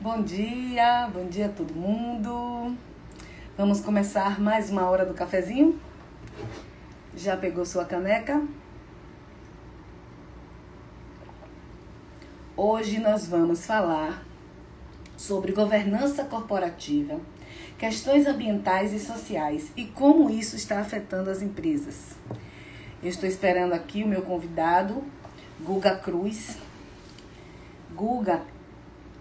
Bom dia, bom dia a todo mundo. Vamos começar mais uma hora do cafezinho? Já pegou sua caneca? Hoje nós vamos falar sobre governança corporativa, questões ambientais e sociais e como isso está afetando as empresas. Eu estou esperando aqui o meu convidado, Guga Cruz. Guga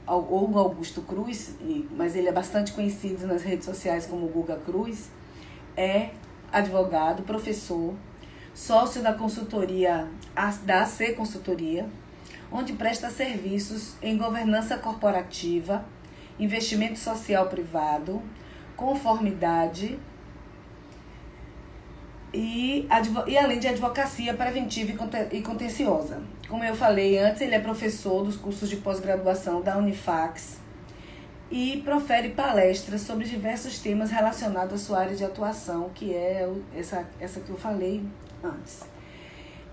ou Augusto Cruz, mas ele é bastante conhecido nas redes sociais como Guga Cruz, é advogado, professor, sócio da consultoria da AC Consultoria, onde presta serviços em governança corporativa, investimento social privado, conformidade e, e além de advocacia preventiva e contenciosa. Como eu falei antes, ele é professor dos cursos de pós-graduação da Unifax e profere palestras sobre diversos temas relacionados à sua área de atuação, que é essa, essa que eu falei antes.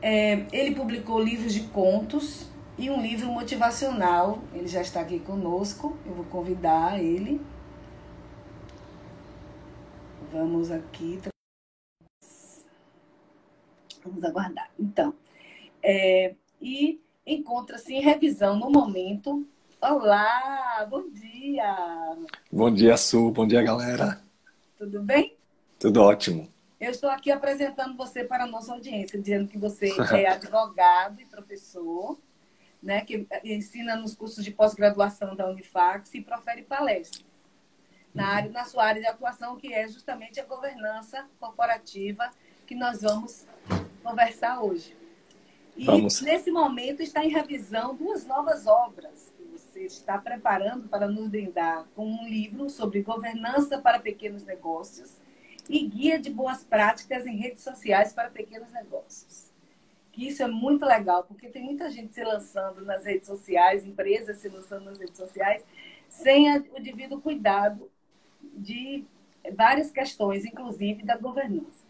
É, ele publicou livros de contos e um livro motivacional. Ele já está aqui conosco. Eu vou convidar ele. Vamos aqui. Vamos aguardar. Então, é, e encontra-se em revisão no momento. Olá, bom dia! Bom dia, Su, bom dia, galera. Tudo bem? Tudo ótimo. Eu estou aqui apresentando você para a nossa audiência, dizendo que você é advogado e professor, né, que ensina nos cursos de pós-graduação da Unifax e profere palestras na, área, na sua área de atuação, que é justamente a governança corporativa que nós vamos conversar hoje. E Vamos. nesse momento está em revisão duas novas obras que você está preparando para nos brindar com um livro sobre governança para pequenos negócios e guia de boas práticas em redes sociais para pequenos negócios. Que isso é muito legal, porque tem muita gente se lançando nas redes sociais, empresas se lançando nas redes sociais, sem o devido cuidado de várias questões, inclusive da governança.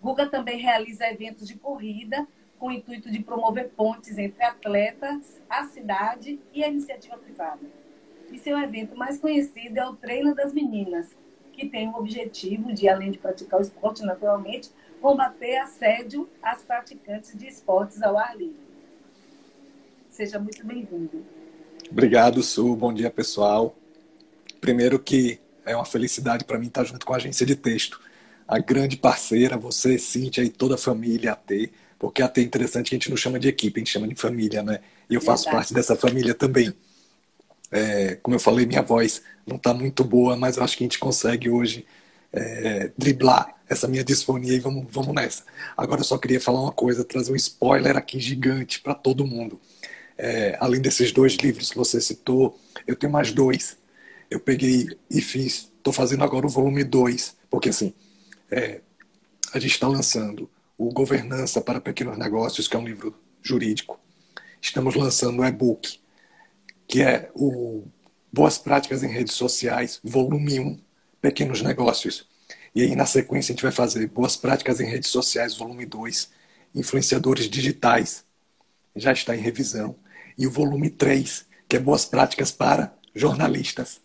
Guga também realiza eventos de corrida com o intuito de promover pontes entre atletas, a cidade e a iniciativa privada. E seu evento mais conhecido é o Treino das Meninas, que tem o objetivo de, além de praticar o esporte naturalmente, combater assédio às praticantes de esportes ao ar livre. Seja muito bem-vindo. Obrigado, Su. Bom dia, pessoal. Primeiro que é uma felicidade para mim estar junto com a agência de texto a grande parceira, você, Cíntia e toda a família AT, porque AT é interessante que a gente não chama de equipe, a gente chama de família, né? E eu faço parte dessa família também. É, como eu falei, minha voz não está muito boa, mas eu acho que a gente consegue hoje é, driblar essa minha disfonia e vamos, vamos nessa. Agora eu só queria falar uma coisa, trazer um spoiler aqui gigante para todo mundo. É, além desses dois livros que você citou, eu tenho mais dois. Eu peguei e fiz, estou fazendo agora o volume 2, porque assim, é, a gente está lançando o Governança para Pequenos Negócios, que é um livro jurídico. Estamos lançando o e-book, que é o Boas Práticas em Redes Sociais, volume 1, Pequenos Negócios. E aí, na sequência, a gente vai fazer Boas Práticas em Redes Sociais, volume 2, Influenciadores Digitais. Já está em revisão. E o volume 3, que é Boas Práticas para Jornalistas.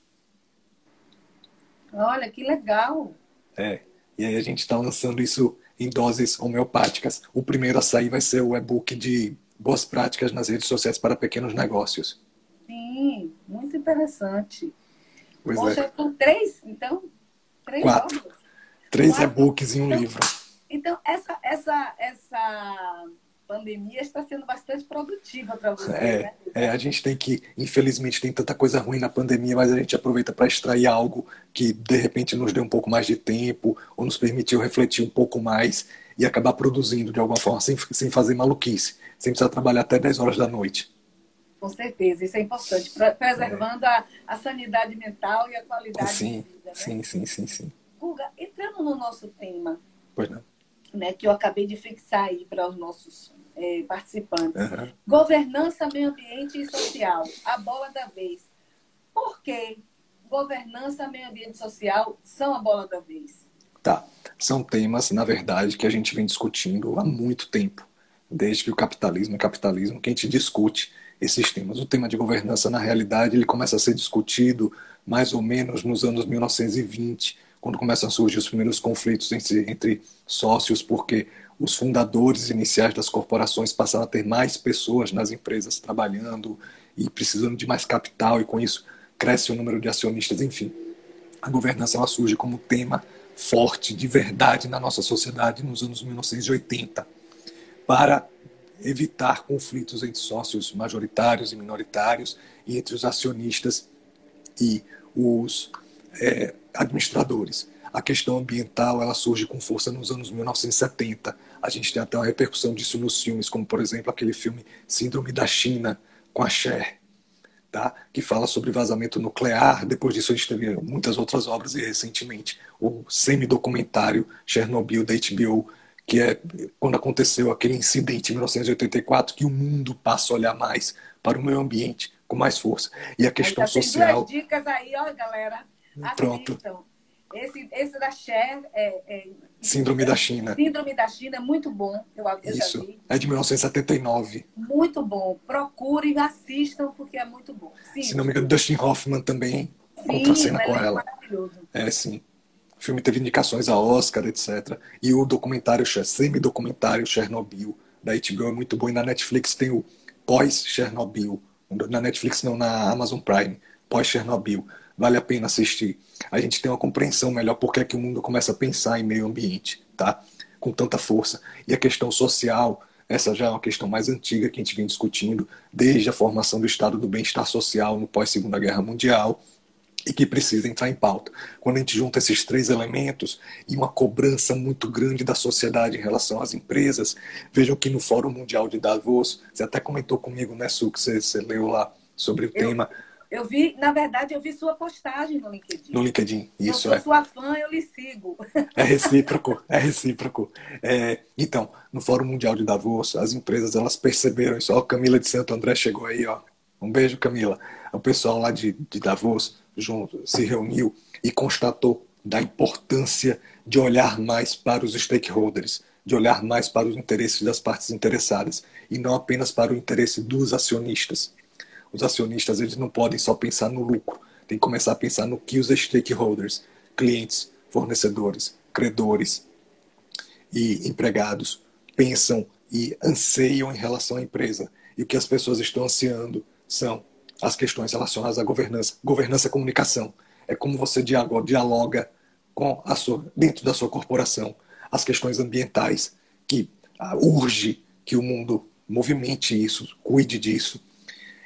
Olha, que legal! É. E aí a gente está lançando isso em doses homeopáticas. O primeiro a sair vai ser o e-book de boas práticas nas redes sociais para pequenos negócios. Sim, muito interessante. Pois Poxa, é. com três, então? Três Quatro. Três e-books em um então, livro. Então, essa, essa, essa pandemia está sendo bastante produtiva para você. É, né? é, a gente tem que, infelizmente, tem tanta coisa ruim na pandemia, mas a gente aproveita para extrair algo que de repente nos deu um pouco mais de tempo ou nos permitiu refletir um pouco mais e acabar produzindo de alguma forma sem, sem fazer maluquice, sem precisar trabalhar até 10 horas da noite. Com certeza, isso é importante, preservando é. a, a, sanidade mental e a qualidade sim, vida. Né? Sim, sim, sim, sim. Guga, entrando no nosso tema, pois não. Né, que eu acabei de fixar aí para os nossos é, participantes. Uhum. Governança, meio ambiente e social. A bola da vez. Por que governança, meio ambiente e social são a bola da vez? Tá. São temas, na verdade, que a gente vem discutindo há muito tempo. Desde que o capitalismo é capitalismo, que a gente discute esses temas. O tema de governança, na realidade, ele começa a ser discutido mais ou menos nos anos 1920, quando começam a surgir os primeiros conflitos entre, entre sócios, porque os fundadores iniciais das corporações passaram a ter mais pessoas nas empresas trabalhando e precisando de mais capital, e com isso cresce o número de acionistas, enfim. A governança ela surge como tema forte, de verdade, na nossa sociedade nos anos 1980, para evitar conflitos entre sócios majoritários e minoritários e entre os acionistas e os é, administradores. A questão ambiental ela surge com força nos anos 1970. A gente tem até uma repercussão disso nos filmes, como por exemplo aquele filme Síndrome da China com a Cher, tá? que fala sobre vazamento nuclear. Depois disso a gente teve muitas outras obras e recentemente o semi-documentário Chernobyl da HBO, que é quando aconteceu aquele incidente em 1984 que o mundo passa a olhar mais para o meio ambiente com mais força. E a questão então, social. Tem duas dicas aí, ó, galera. Pronto. Esse, esse da Cher é, é, Síndrome da China. Síndrome da China é muito bom. Eu, eu Isso. já vi. É de 1979. Muito bom. Procurem e assistam, porque é muito bom. Sim. Se não me engano, Dustin Hoffman também sim, cena com é ela. Maravilhoso. É, sim. O filme teve indicações a Oscar, etc. E o documentário, semi-documentário Chernobyl, da HBO é muito bom. E na Netflix tem o Pós-Chernobyl. Na Netflix não, na Amazon Prime. Pós-Chernobyl. Vale a pena assistir. A gente tem uma compreensão melhor porque é que o mundo começa a pensar em meio ambiente, tá? Com tanta força. E a questão social, essa já é uma questão mais antiga que a gente vem discutindo desde a formação do estado do bem-estar social no pós-Segunda Guerra Mundial e que precisa entrar em pauta. Quando a gente junta esses três elementos e uma cobrança muito grande da sociedade em relação às empresas, vejam que no Fórum Mundial de Davos, você até comentou comigo, né, Su, que você, você leu lá sobre o Eu- tema Eu vi, na verdade, eu vi sua postagem no LinkedIn. no LinkedIn. eu Isso sou é. sua fã, eu lhe sigo. É recíproco, é recíproco. É, então, no Fórum Mundial de Davos, as empresas elas perceberam isso. Ó, Camila de Santo André chegou aí, ó. Um beijo, Camila. O pessoal lá de, de Davos junto, se reuniu e constatou da importância de olhar mais para os stakeholders, de olhar mais para os interesses das partes interessadas e não apenas para o interesse dos acionistas. Os acionistas eles não podem só pensar no lucro, tem que começar a pensar no que os stakeholders, clientes, fornecedores, credores e empregados pensam e anseiam em relação à empresa. E o que as pessoas estão ansiando são as questões relacionadas à governança. Governança é comunicação. É como você dialoga, com a sua, dentro da sua corporação as questões ambientais, que ah, urge que o mundo movimente isso, cuide disso.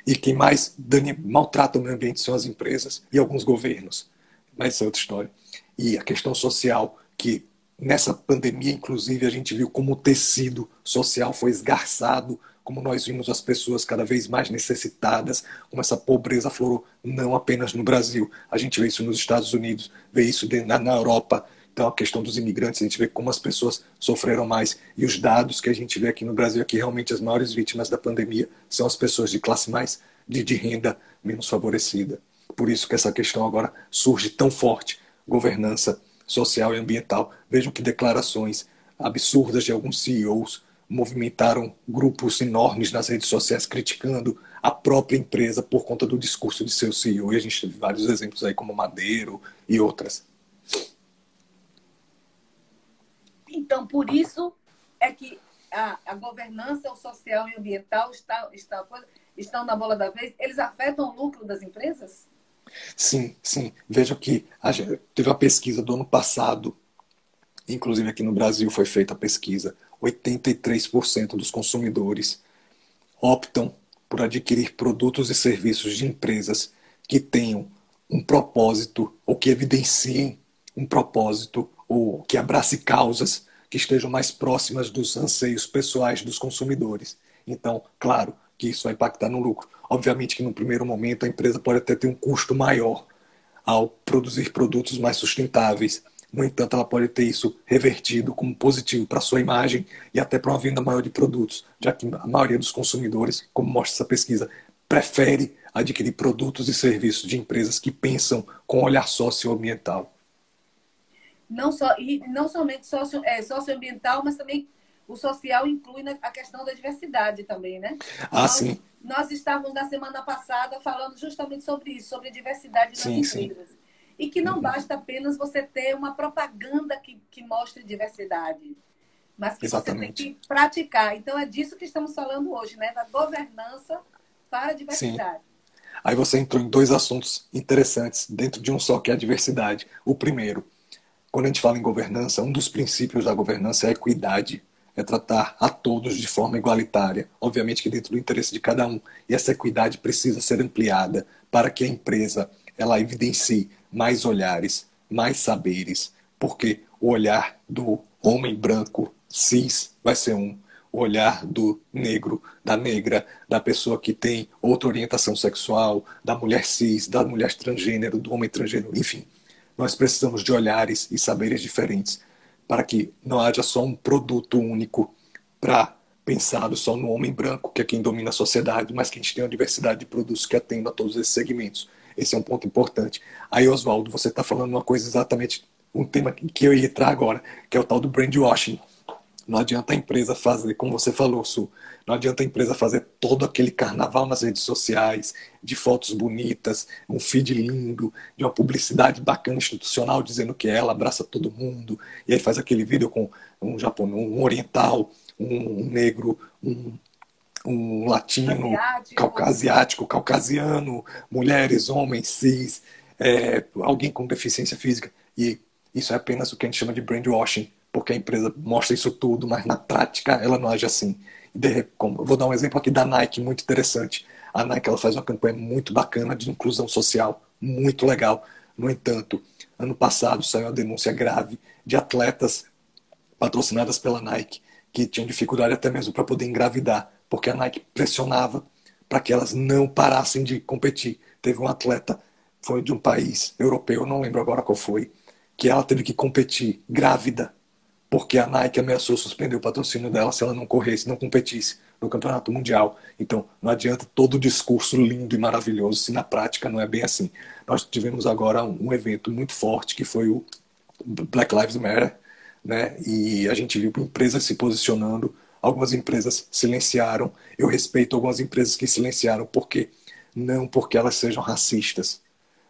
E quem mais dane, maltrata o meio ambiente são as empresas e alguns governos. Mas é outra história. E a questão social, que nessa pandemia, inclusive, a gente viu como o tecido social foi esgarçado, como nós vimos as pessoas cada vez mais necessitadas, como essa pobreza aflorou não apenas no Brasil. A gente vê isso nos Estados Unidos, vê isso na Europa. Então, a questão dos imigrantes, a gente vê como as pessoas sofreram mais. E os dados que a gente vê aqui no Brasil, é que realmente as maiores vítimas da pandemia são as pessoas de classe mais de, de renda menos favorecida. Por isso que essa questão agora surge tão forte. Governança social e ambiental. Vejam que declarações absurdas de alguns CEOs movimentaram grupos enormes nas redes sociais criticando a própria empresa por conta do discurso de seu CEO. E a gente teve vários exemplos aí, como Madeiro e outras. Então, por isso é que a, a governança o social e ambiental está, está, estão na bola da vez. Eles afetam o lucro das empresas? Sim, sim. Vejam que a gente- teve uma pesquisa do ano passado, inclusive aqui no Brasil foi feita a pesquisa. 83% dos consumidores optam por adquirir produtos e serviços de empresas que tenham um propósito ou que evidenciem um propósito ou que abrace causas que estejam mais próximas dos anseios pessoais dos consumidores. Então, claro que isso vai impactar no lucro. Obviamente que no primeiro momento a empresa pode até ter um custo maior ao produzir produtos mais sustentáveis. No entanto, ela pode ter isso revertido como positivo para sua imagem e até para uma venda maior de produtos, já que a maioria dos consumidores, como mostra essa pesquisa, prefere adquirir produtos e serviços de empresas que pensam com olhar socioambiental. Não, só, e não somente socio, é, socioambiental, mas também o social inclui a questão da diversidade também, né? Ah, sim. nós estávamos na semana passada falando justamente sobre isso, sobre diversidade nas sim, empresas. Sim. E que não uhum. basta apenas você ter uma propaganda que, que mostre diversidade, mas que Exatamente. você tem que praticar. Então é disso que estamos falando hoje, né? Da governança para a diversidade. Sim. Aí você entrou em dois assuntos interessantes dentro de um só, que é a diversidade. O primeiro, quando a gente fala em governança, um dos princípios da governança é a equidade é tratar a todos de forma igualitária, obviamente que dentro do interesse de cada um. E essa equidade precisa ser ampliada para que a empresa ela evidencie mais olhares, mais saberes, porque o olhar do homem branco cis vai ser um, o olhar do negro, da negra, da pessoa que tem outra orientação sexual, da mulher cis, da mulher transgênero, do homem transgênero, enfim. Nós precisamos de olhares e saberes diferentes para que não haja só um produto único para pensado só no homem branco, que é quem domina a sociedade, mas que a gente tenha uma diversidade de produtos que atendam a todos esses segmentos. Esse é um ponto importante. Aí, Oswaldo, você está falando uma coisa exatamente, um tema que eu ia entrar agora, que é o tal do brand washing. Não adianta a empresa fazer, como você falou, Su, não adianta a empresa fazer todo aquele carnaval nas redes sociais, de fotos bonitas, um feed lindo, de uma publicidade bacana institucional dizendo que ela abraça todo mundo, e aí faz aquele vídeo com um japonês, um oriental, um negro, um, um latino, caucasiático, caucasiano, mulheres, homens, cis, é, alguém com deficiência física. E isso é apenas o que a gente chama de brandwashing porque a empresa mostra isso tudo, mas na prática ela não age assim. vou dar um exemplo aqui da Nike, muito interessante. A Nike ela faz uma campanha muito bacana de inclusão social, muito legal. No entanto, ano passado saiu uma denúncia grave de atletas patrocinadas pela Nike que tinham dificuldade até mesmo para poder engravidar, porque a Nike pressionava para que elas não parassem de competir. Teve um atleta, foi de um país europeu, não lembro agora qual foi, que ela teve que competir grávida porque a Nike ameaçou suspender o patrocínio dela se ela não corresse, não competisse no campeonato mundial. Então, não adianta todo o discurso lindo e maravilhoso se na prática não é bem assim. Nós tivemos agora um, evento muito forte que foi o Black Lives Matter, né? E a gente viu empresas se posicionando, algumas empresas silenciaram. Eu respeito algumas empresas que silenciaram porque não porque elas sejam racistas,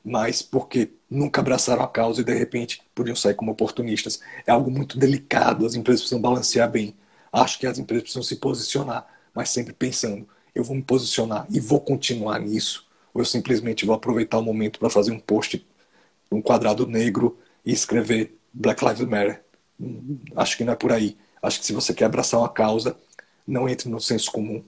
mas porque nunca abraçaram a causa e de repente podiam sair como oportunistas. É algo muito delicado, as empresas precisam balancear bem. Acho que as empresas precisam se posicionar, mas sempre pensando, eu vou me posicionar e vou continuar nisso, ou eu simplesmente vou aproveitar o momento para fazer um post, um quadrado negro e escrever Black Lives Matter. Acho que não é por aí. Acho que se você quer abraçar uma causa, não entre no senso comum.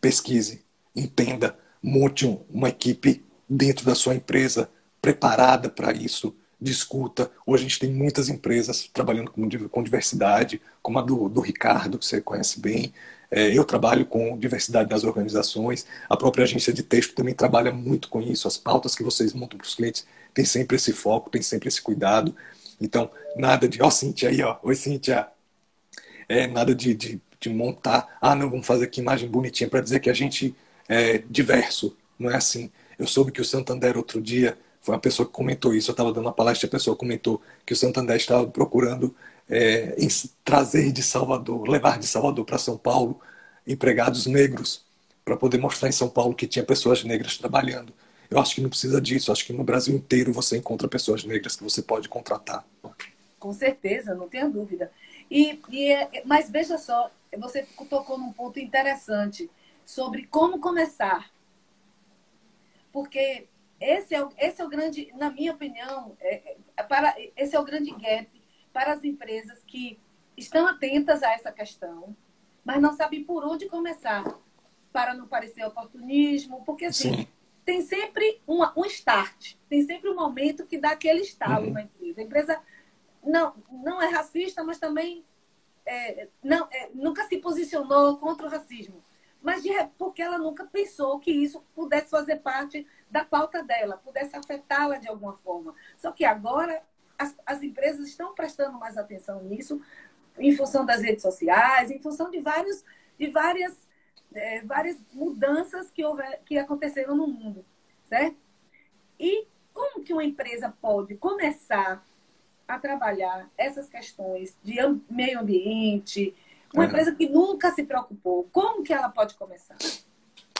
Pesquise, entenda, monte uma equipe dentro da sua empresa preparada para isso, discuta. Hoje a gente tem muitas empresas trabalhando com, com diversidade, como a do, do Ricardo, que você conhece bem. É, eu trabalho com diversidade nas organizações. A própria agência de texto também trabalha muito com isso. As pautas que vocês montam para os clientes tem sempre esse foco, tem sempre esse cuidado. Então, nada de, ó, oh, Cintia aí, ó, oi, Cintia. É, nada de, de, de montar, ah, não, vamos fazer aqui imagem bonitinha para dizer que a gente é diverso. Não é assim. Eu soube que o Santander outro dia, foi uma pessoa que comentou isso, eu estava dando uma palestra, a pessoa comentou que o Santander estava procurando é, trazer de Salvador, levar de Salvador para São Paulo empregados negros, para poder mostrar em São Paulo que tinha pessoas negras trabalhando. Eu acho que não precisa disso, acho que no Brasil inteiro você encontra pessoas negras que você pode contratar. Com certeza, não tenha dúvida. E, e, é, mas veja só, você tocou num ponto interessante sobre como começar porque esse é, o, esse é o grande, na minha opinião, é, é para, esse é o grande gap para as empresas que estão atentas a essa questão, mas não sabem por onde começar para não parecer oportunismo, porque assim, Sim. tem sempre um, um start, tem sempre um momento que dá aquele estalo uhum. na empresa. A empresa não, não é racista, mas também é, não, é, nunca se posicionou contra o racismo mas de, porque ela nunca pensou que isso pudesse fazer parte da pauta dela, pudesse afetá-la de alguma forma. Só que agora as, as empresas estão prestando mais atenção nisso, em função das redes sociais, em função de, vários, de várias, é, várias mudanças que, houver, que aconteceram no mundo, certo? E como que uma empresa pode começar a trabalhar essas questões de meio ambiente, uma é. empresa que nunca se preocupou, como que ela pode começar?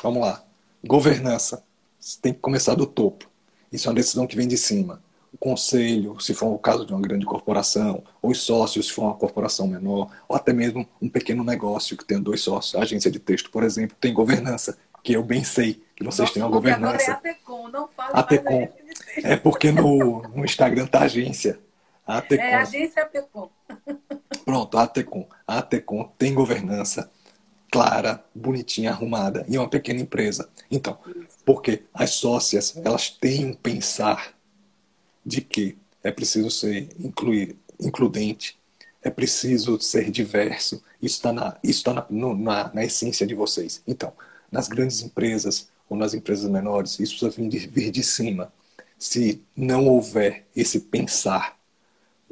Vamos lá. Governança. Você tem que começar do topo. Isso é uma decisão que vem de cima. O conselho, se for o caso de uma grande corporação, ou os sócios, se for uma corporação menor, ou até mesmo um pequeno negócio que tem dois sócios. A agência de texto, por exemplo, tem governança, que eu bem sei que vocês Nossa, têm uma governança. Agora é ATECOM, não fala ATECOM. É porque no, no Instagram tá agência. A Atecom. É, agência Atecom. Pronto, a Atecom. A Atecom tem governança clara, bonitinha, arrumada. E é uma pequena empresa. Então, porque as sócias, elas têm um pensar de que é preciso ser incluir, includente, é preciso ser diverso. Isso está na, isso tá na, na, na essência de vocês. Então, nas grandes empresas ou nas empresas menores, isso precisa vir de, vir de cima. Se não houver esse pensar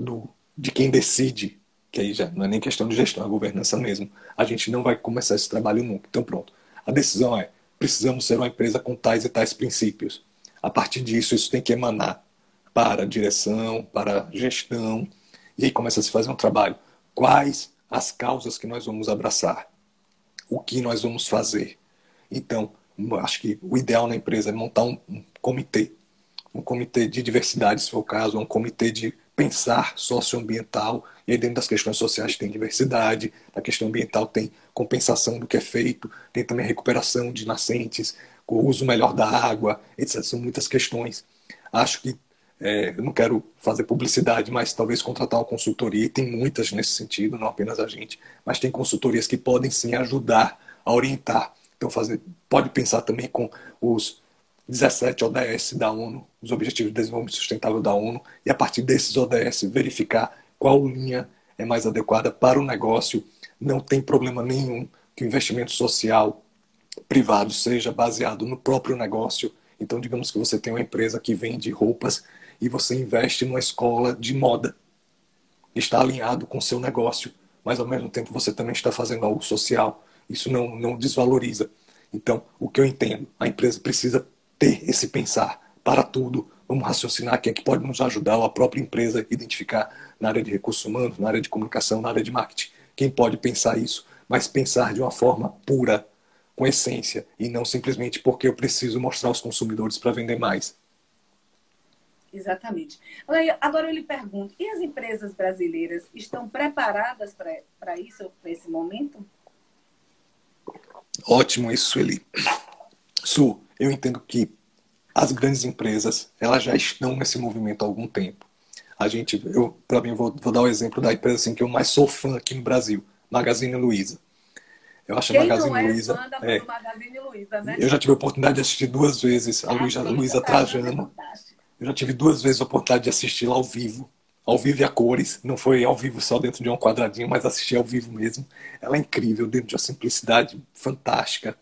do, de quem decide, que aí já não é nem questão de gestão, é governança mesmo, a gente não vai começar esse trabalho nunca. Então, pronto. A decisão é: precisamos ser uma empresa com tais e tais princípios. A partir disso, isso tem que emanar para a direção, para a gestão, e aí começa a se fazer um trabalho. Quais as causas que nós vamos abraçar? O que nós vamos fazer? Então, acho que o ideal na empresa é montar um, um comitê, um comitê de diversidade, se for o caso, um comitê de pensar socioambiental, e aí dentro das questões sociais tem diversidade, na questão ambiental tem compensação do que é feito, tem também a recuperação de nascentes, o uso melhor da água, etc. São muitas questões. Acho que, é, eu não quero fazer publicidade, mas talvez contratar uma consultoria, e tem muitas nesse sentido, não apenas a gente, mas tem consultorias que podem sim ajudar a orientar. Então, fazer, pode pensar também com os 17 ODS da ONU, os Objetivos de Desenvolvimento Sustentável da ONU, e a partir desses ODS verificar qual linha é mais adequada para o negócio. Não tem problema nenhum que o investimento social privado seja baseado no próprio negócio. Então, digamos que você tem uma empresa que vende roupas e você investe numa escola de moda. Está alinhado com o seu negócio, mas ao mesmo tempo você também está fazendo algo social. Isso não, não desvaloriza. Então, o que eu entendo, a empresa precisa ter esse pensar para tudo. Vamos raciocinar quem é que pode nos ajudar, ou a própria empresa identificar na área de recursos humanos, na área de comunicação, na área de marketing. Quem pode pensar isso, mas pensar de uma forma pura, com essência, e não simplesmente porque eu preciso mostrar aos consumidores para vender mais. Exatamente. Agora eu lhe pergunto, e as empresas brasileiras estão preparadas para isso, para esse momento? Ótimo isso, Eli. Su, eu entendo que as grandes empresas elas já estão nesse movimento há algum tempo. A gente, eu para mim vou, vou, dar o um exemplo da empresa assim que eu mais sou fã aqui no Brasil, Magazine Luiza. Eu acho Quem a Magazine é Luiza, é, Magazine Luiza, né? Eu já tive a oportunidade de assistir duas vezes a Luiza, Luiza Trajano. eu já tive duas vezes a oportunidade de assistir lá ao vivo, ao vivo e a cores. Não foi ao vivo só dentro de um quadradinho, mas assisti ao vivo mesmo. Ela é incrível, dentro de uma simplicidade fantástica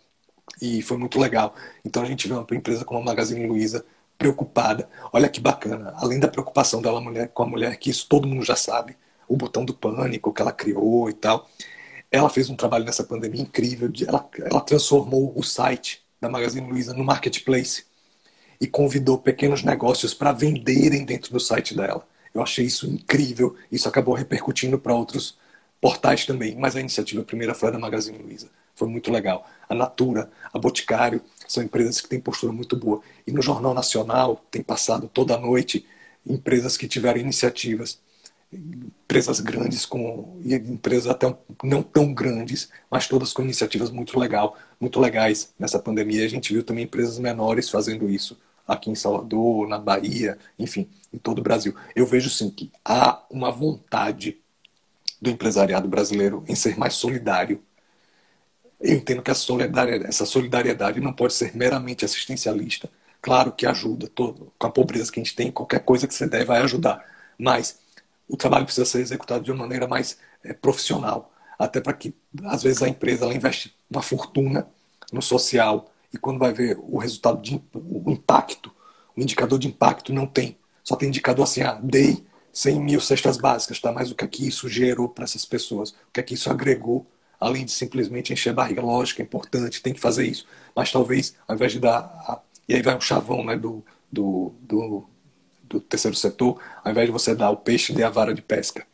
e foi muito legal. Então a gente vê uma empresa como a Magazine Luiza preocupada. Olha que bacana. Além da preocupação dela mulher, com a mulher, que isso todo mundo já sabe, o botão do pânico que ela criou e tal. Ela fez um trabalho nessa pandemia incrível. Ela, ela transformou o site da Magazine Luiza no marketplace e convidou pequenos negócios para venderem dentro do site dela. Eu achei isso incrível. Isso acabou repercutindo para outros portais também. Mas a iniciativa primeira foi da Magazine Luiza foi muito legal. A Natura, a Boticário, são empresas que têm postura muito boa. E no Jornal Nacional tem passado toda noite empresas que tiveram iniciativas, empresas grandes com e empresas até não tão grandes, mas todas com iniciativas muito legal, muito legais nessa pandemia. A gente viu também empresas menores fazendo isso aqui em Salvador, na Bahia, enfim, em todo o Brasil. Eu vejo sim que há uma vontade do empresariado brasileiro em ser mais solidário eu entendo que solidariedade, essa solidariedade não pode ser meramente assistencialista. Claro que ajuda, todo, com a pobreza que a gente tem, qualquer coisa que você der vai ajudar. Mas o trabalho precisa ser executado de uma maneira mais é, profissional. Até para que, às vezes, a empresa ela investe uma fortuna no social e quando vai ver o resultado, de, o impacto, o indicador de impacto não tem. Só tem indicador assim, ah, dei 100 mil cestas básicas, tá? mas o que é que isso gerou para essas pessoas? O que é que isso agregou além de simplesmente encher barriga. Lógico, é importante, tem que fazer isso. Mas talvez, ao invés de dar. A... E aí vai um chavão né, do, do, do, do, terceiro setor, ao invés de você dar o peixe, dê a vara de pesca.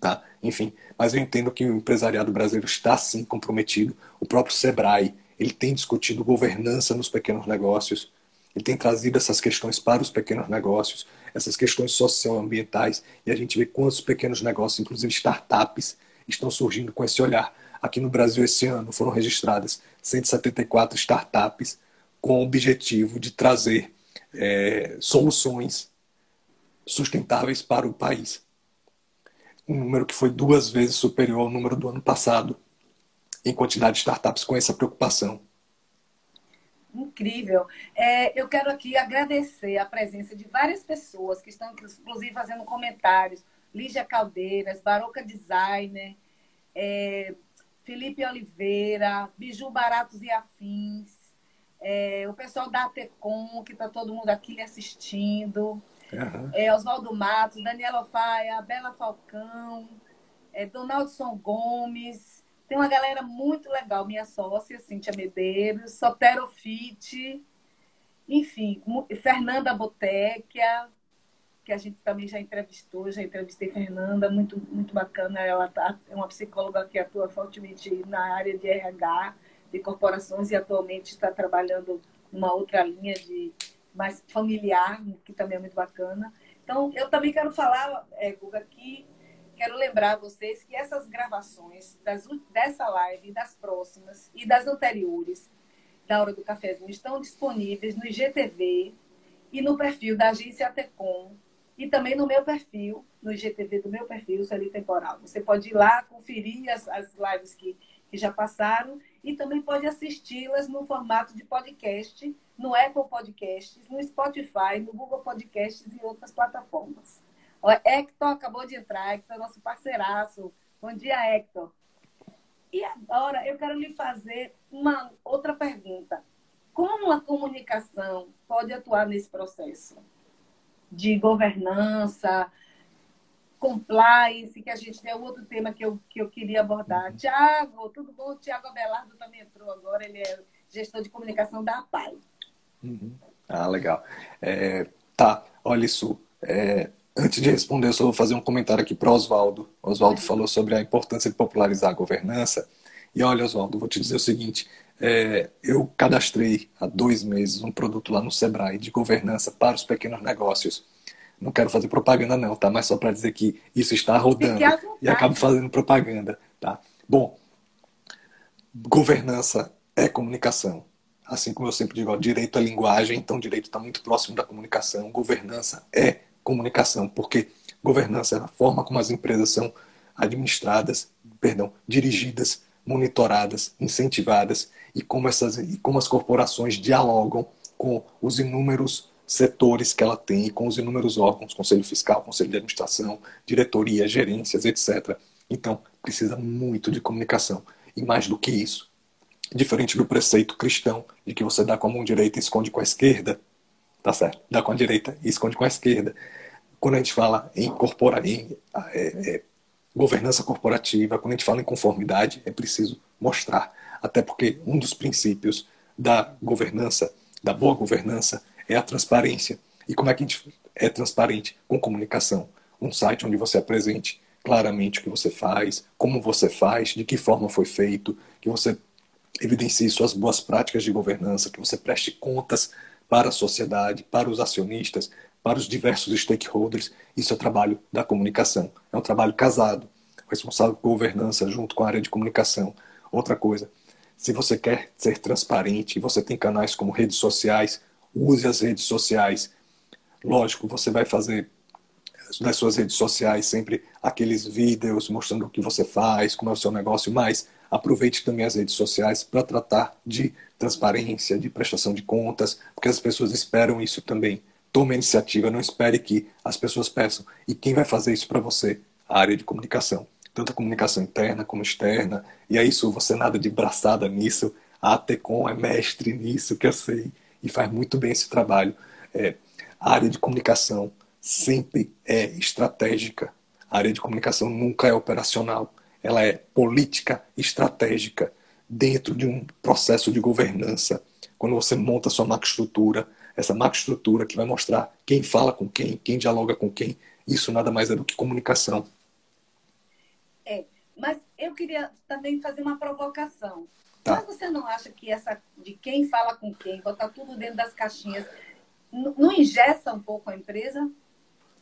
Tá? Enfim, mas eu entendo que o empresariado brasileiro está sim comprometido. O próprio Sebrae ele tem discutido governança nos pequenos negócios, ele tem trazido essas questões para os pequenos negócios, essas questões socioambientais, e a gente vê quantos pequenos negócios, inclusive startups, estão surgindo com esse olhar. Aqui no Brasil, esse ano, foram registradas 174 startups com o objetivo de trazer é, soluções sustentáveis para o país. Um número que foi duas vezes superior ao número do ano passado em quantidade de startups com essa preocupação. Incrível. É, eu quero aqui agradecer a presença de várias pessoas que estão, inclusive, fazendo comentários. Lígia Caldeiras, Baroca Designer, é, Felipe Oliveira, Biju Baratos e Afins, é, o pessoal da Atecom, que está todo mundo aqui assistindo, uhum. é, Oswaldo Matos, Daniela Faia, Bela Falcão, é, Donaldson Gomes, tem uma galera muito legal, minha sócia, Cíntia Medeiros, Soterofite, enfim, Fernanda Botequia, que a gente também já entrevistou, já entrevistei Fernanda, muito, muito bacana. Ela tá, é uma psicóloga que atua fortemente na área de RH, de corporações, e atualmente está trabalhando numa outra linha de mais familiar, que também é muito bacana. Então, eu também quero falar, é, Guga, que quero lembrar vocês que essas gravações das, dessa live, das próximas e das anteriores, da Hora do Cafézinho, estão disponíveis no IGTV e no perfil da agência Tecom e também no meu perfil, no IGTV do meu perfil, Sueli Temporal. Você pode ir lá conferir as, as lives que, que já passaram e também pode assisti-las no formato de podcast, no Apple Podcasts, no Spotify, no Google Podcasts e outras plataformas. O Hector acabou de entrar, Hector é nosso parceiraço. Bom dia, Hector. E agora eu quero lhe fazer uma outra pergunta. Como a comunicação pode atuar nesse processo? De governança, compliance, que a gente tem outro tema que eu, que eu queria abordar. Uhum. Tiago, tudo bom? Tiago Abelardo também entrou agora, ele é gestor de comunicação da APAI. Uhum. Ah, legal. É, tá, olha isso. É, antes de responder, eu só vou fazer um comentário aqui para o Oswaldo. Oswaldo falou sobre a importância de popularizar a governança. E olha, Oswaldo, vou te dizer o seguinte: é, eu cadastrei há dois meses um produto lá no Sebrae de governança para os pequenos negócios. Não quero fazer propaganda não, tá? Mas só para dizer que isso está rodando e acabo fazendo propaganda, tá? Bom, governança é comunicação. Assim como eu sempre digo, ó, direito é linguagem, então direito está muito próximo da comunicação. Governança é comunicação, porque governança é a forma como as empresas são administradas, perdão, dirigidas, monitoradas, incentivadas e como, essas, e como as corporações dialogam com os inúmeros setores que ela tem e com os inúmeros órgãos, conselho fiscal, conselho de administração, diretoria, gerências, etc. Então, precisa muito de comunicação. E mais do que isso, diferente do preceito cristão de que você dá com a mão direita e esconde com a esquerda, tá certo? Dá com a direita e esconde com a esquerda. Quando a gente fala em, corpora, em é, é, governança corporativa, quando a gente fala em conformidade, é preciso mostrar. Até porque um dos princípios da governança, da boa governança, é a transparência. E como é que a gente é transparente? Com comunicação. Um site onde você apresente claramente o que você faz, como você faz, de que forma foi feito, que você evidencie suas boas práticas de governança, que você preste contas para a sociedade, para os acionistas, para os diversos stakeholders. Isso é trabalho da comunicação. É um trabalho casado, responsável por governança junto com a área de comunicação. Outra coisa, se você quer ser transparente, você tem canais como redes sociais, use as redes sociais. Lógico, você vai fazer nas suas redes sociais sempre aqueles vídeos mostrando o que você faz, como é o seu negócio, mas aproveite também as redes sociais para tratar de transparência, de prestação de contas, porque as pessoas esperam isso também. Tome a iniciativa, não espere que as pessoas peçam. E quem vai fazer isso para você? A área de comunicação. Tanto comunicação interna como externa. E é isso, você nada de braçada nisso. A ATECOM é mestre nisso, que eu sei. E faz muito bem esse trabalho. É, a área de comunicação sempre é estratégica. A área de comunicação nunca é operacional. Ela é política estratégica dentro de um processo de governança. Quando você monta sua macroestrutura, essa macroestrutura que vai mostrar quem fala com quem, quem dialoga com quem. Isso nada mais é do que comunicação. Mas eu queria também fazer uma provocação. Tá. Mas você não acha que essa de quem fala com quem, botar tudo dentro das caixinhas, não ingessa um pouco a empresa?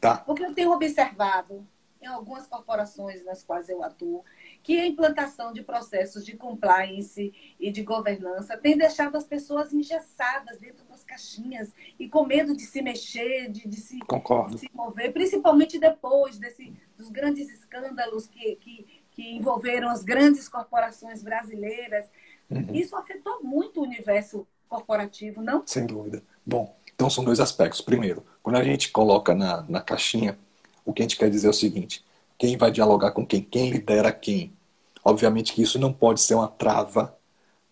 Tá. Porque eu tenho observado em algumas corporações nas quais eu atuo que a implantação de processos de compliance e de governança tem deixado as pessoas engessadas dentro das caixinhas e com medo de se mexer, de, de, se, de se, mover, principalmente depois desse, dos grandes escândalos que, que, que envolveram as grandes corporações brasileiras. Uhum. Isso afetou muito o universo corporativo, não? Sem dúvida. Bom, então são dois aspectos. Primeiro, quando a gente coloca na, na caixinha, o que a gente quer dizer é o seguinte: quem vai dialogar com quem? Quem lidera quem? Obviamente que isso não pode ser uma trava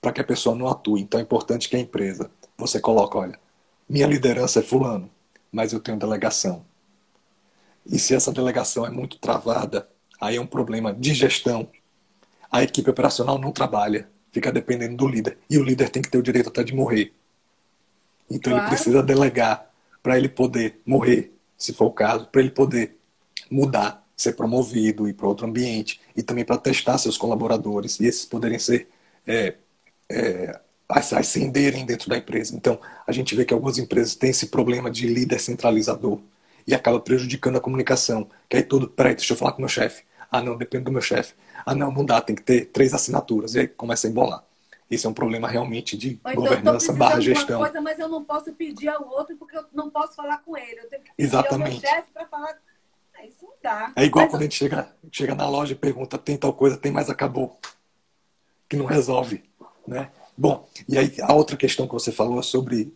para que a pessoa não atue. Então é importante que a empresa, você coloque, olha, minha liderança é fulano, mas eu tenho delegação. E se essa delegação é muito travada, aí é um problema de gestão. A equipe operacional não trabalha, fica dependendo do líder. E o líder tem que ter o direito até de morrer. Então claro. ele precisa delegar para ele poder morrer, se for o caso, para ele poder mudar, ser promovido, ir para outro ambiente e também para testar seus colaboradores e esses poderem ser é, é, ascenderem dentro da empresa. Então a gente vê que algumas empresas têm esse problema de líder centralizador e acaba prejudicando a comunicação. Que aí tudo, peraí, deixa eu falar com o meu chefe. Ah, não, depende do meu chefe. Ah, não, não dá, tem que ter três assinaturas. E aí começa a embolar. Isso é um problema realmente de então, governança barra gestão. Coisa, mas eu não posso pedir ao outro porque eu não posso falar com ele. Eu tenho que pedir Exatamente. ao meu chefe para falar. Ah, isso não dá. É igual mas quando eu... a gente chega, chega na loja e pergunta: tem tal coisa, tem, mas acabou. Que não resolve. Né? Bom, e aí a outra questão que você falou é sobre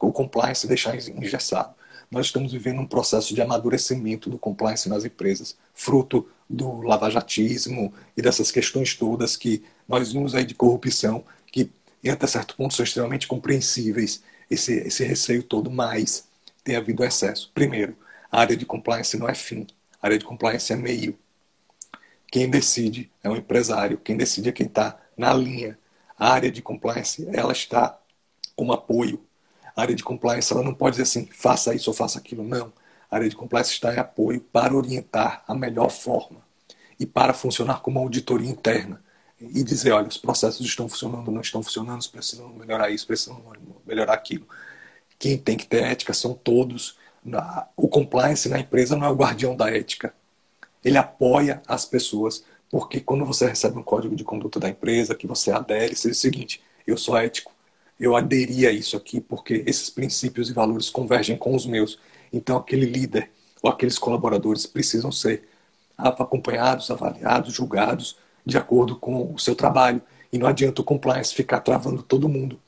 o compliance deixar engessado nós estamos vivendo um processo de amadurecimento do compliance nas empresas, fruto do lavajatismo e dessas questões todas que nós vimos aí de corrupção, que até certo ponto são extremamente compreensíveis, esse, esse receio todo, mas tem havido excesso. Primeiro, a área de compliance não é fim, a área de compliance é meio. Quem decide é o empresário, quem decide é quem está na linha. A área de compliance, ela está como apoio a área de compliance ela não pode dizer assim, faça isso ou faça aquilo. Não. A área de compliance está em apoio para orientar a melhor forma e para funcionar como auditoria interna e dizer, olha, os processos estão funcionando, não estão funcionando, precisam melhorar isso, precisam melhorar aquilo. Quem tem que ter ética são todos. O compliance na empresa não é o guardião da ética. Ele apoia as pessoas, porque quando você recebe um código de conduta da empresa, que você adere, diz o seguinte, eu sou ético, eu aderi a isso aqui porque esses princípios e valores convergem com os meus. Então, aquele líder ou aqueles colaboradores precisam ser acompanhados, avaliados, julgados de acordo com o seu trabalho. E não adianta o compliance ficar travando todo mundo.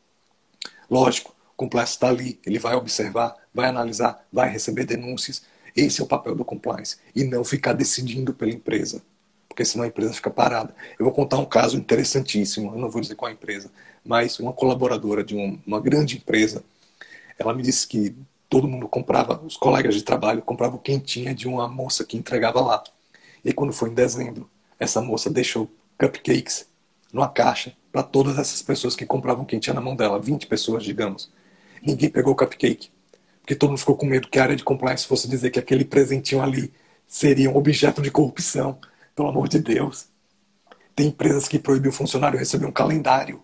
Lógico, o compliance está ali, ele vai observar, vai analisar, vai receber denúncias. Esse é o papel do compliance. E não ficar decidindo pela empresa. Porque senão a empresa fica parada. Eu vou contar um caso interessantíssimo, eu não vou dizer qual é a empresa, mas uma colaboradora de uma, uma grande empresa, ela me disse que todo mundo comprava, os colegas de trabalho compravam quentinha de uma moça que entregava lá. E quando foi em dezembro, essa moça deixou cupcakes numa caixa para todas essas pessoas que compravam quentinha na mão dela, 20 pessoas, digamos. Ninguém pegou o cupcake, porque todo mundo ficou com medo que a área de compliance fosse dizer que aquele presentinho ali seria um objeto de corrupção. Pelo amor de Deus. Tem empresas que proibiu o funcionário receber um calendário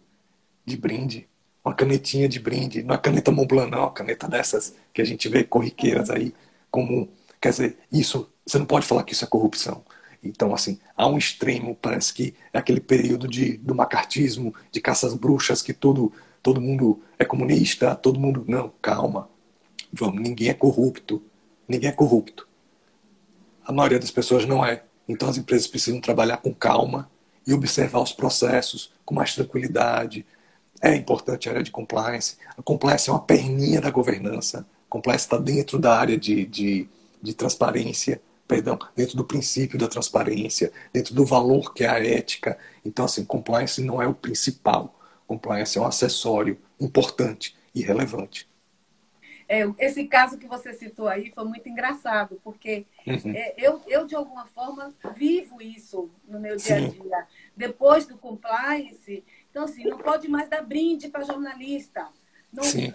de brinde, uma canetinha de brinde, não é caneta Montblanc, não, caneta dessas que a gente vê corriqueiras aí comum. Quer dizer, isso, você não pode falar que isso é corrupção. Então, assim, há um extremo, parece que é aquele período de, do macartismo, de caças bruxas, que todo, todo mundo é comunista, todo mundo. Não, calma. Vamos, ninguém é corrupto. Ninguém é corrupto. A maioria das pessoas não é. Então as empresas precisam trabalhar com calma e observar os processos com mais tranquilidade, é importante a área de compliance. A compliance é uma perninha da governança. A compliance está dentro da área de, de, de transparência, perdão, dentro do princípio da transparência, dentro do valor que é a ética. Então, assim, compliance não é o principal. Compliance é um acessório importante e relevante. É, esse caso que você citou aí foi muito engraçado, porque uhum. é, eu, eu, de alguma forma, vivo isso no meu dia a dia. Depois do compliance, então, assim, não pode mais dar brinde para jornalista. Não... Sim.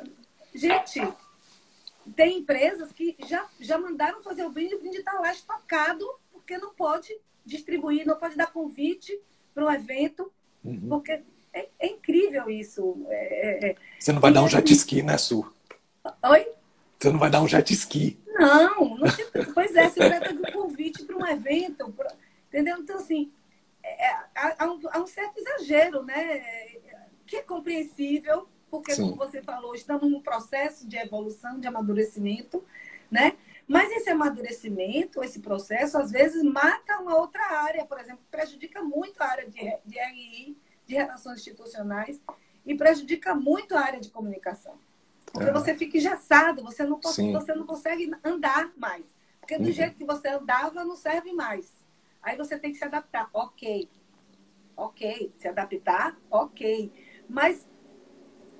Gente, tem empresas que já, já mandaram fazer o brinde, o brinde está lá estocado, porque não pode distribuir, não pode dar convite para um evento, uhum. porque É, é incrível isso. É, é, você não vai dar um jet ski, né, Su? Oi? Você não vai dar um jet ski. Não, não te... pois é, se trata do convite para um evento, pra... entendeu? Então, assim, é, há, um, há, um, certo exagero, né? Que é compreensível, porque, Sim. como você falou, estamos num processo de evolução, de amadurecimento, né? Mas esse amadurecimento, esse processo, às vezes mata uma outra área, por exemplo, prejudica muito a área de, de RI, de relações institucionais, e prejudica muito a área de comunicação. Porque é. você fica engessado, você não, você não consegue andar mais. Porque do uhum. jeito que você andava, não serve mais. Aí você tem que se adaptar. Ok. Ok. Se adaptar, ok. Mas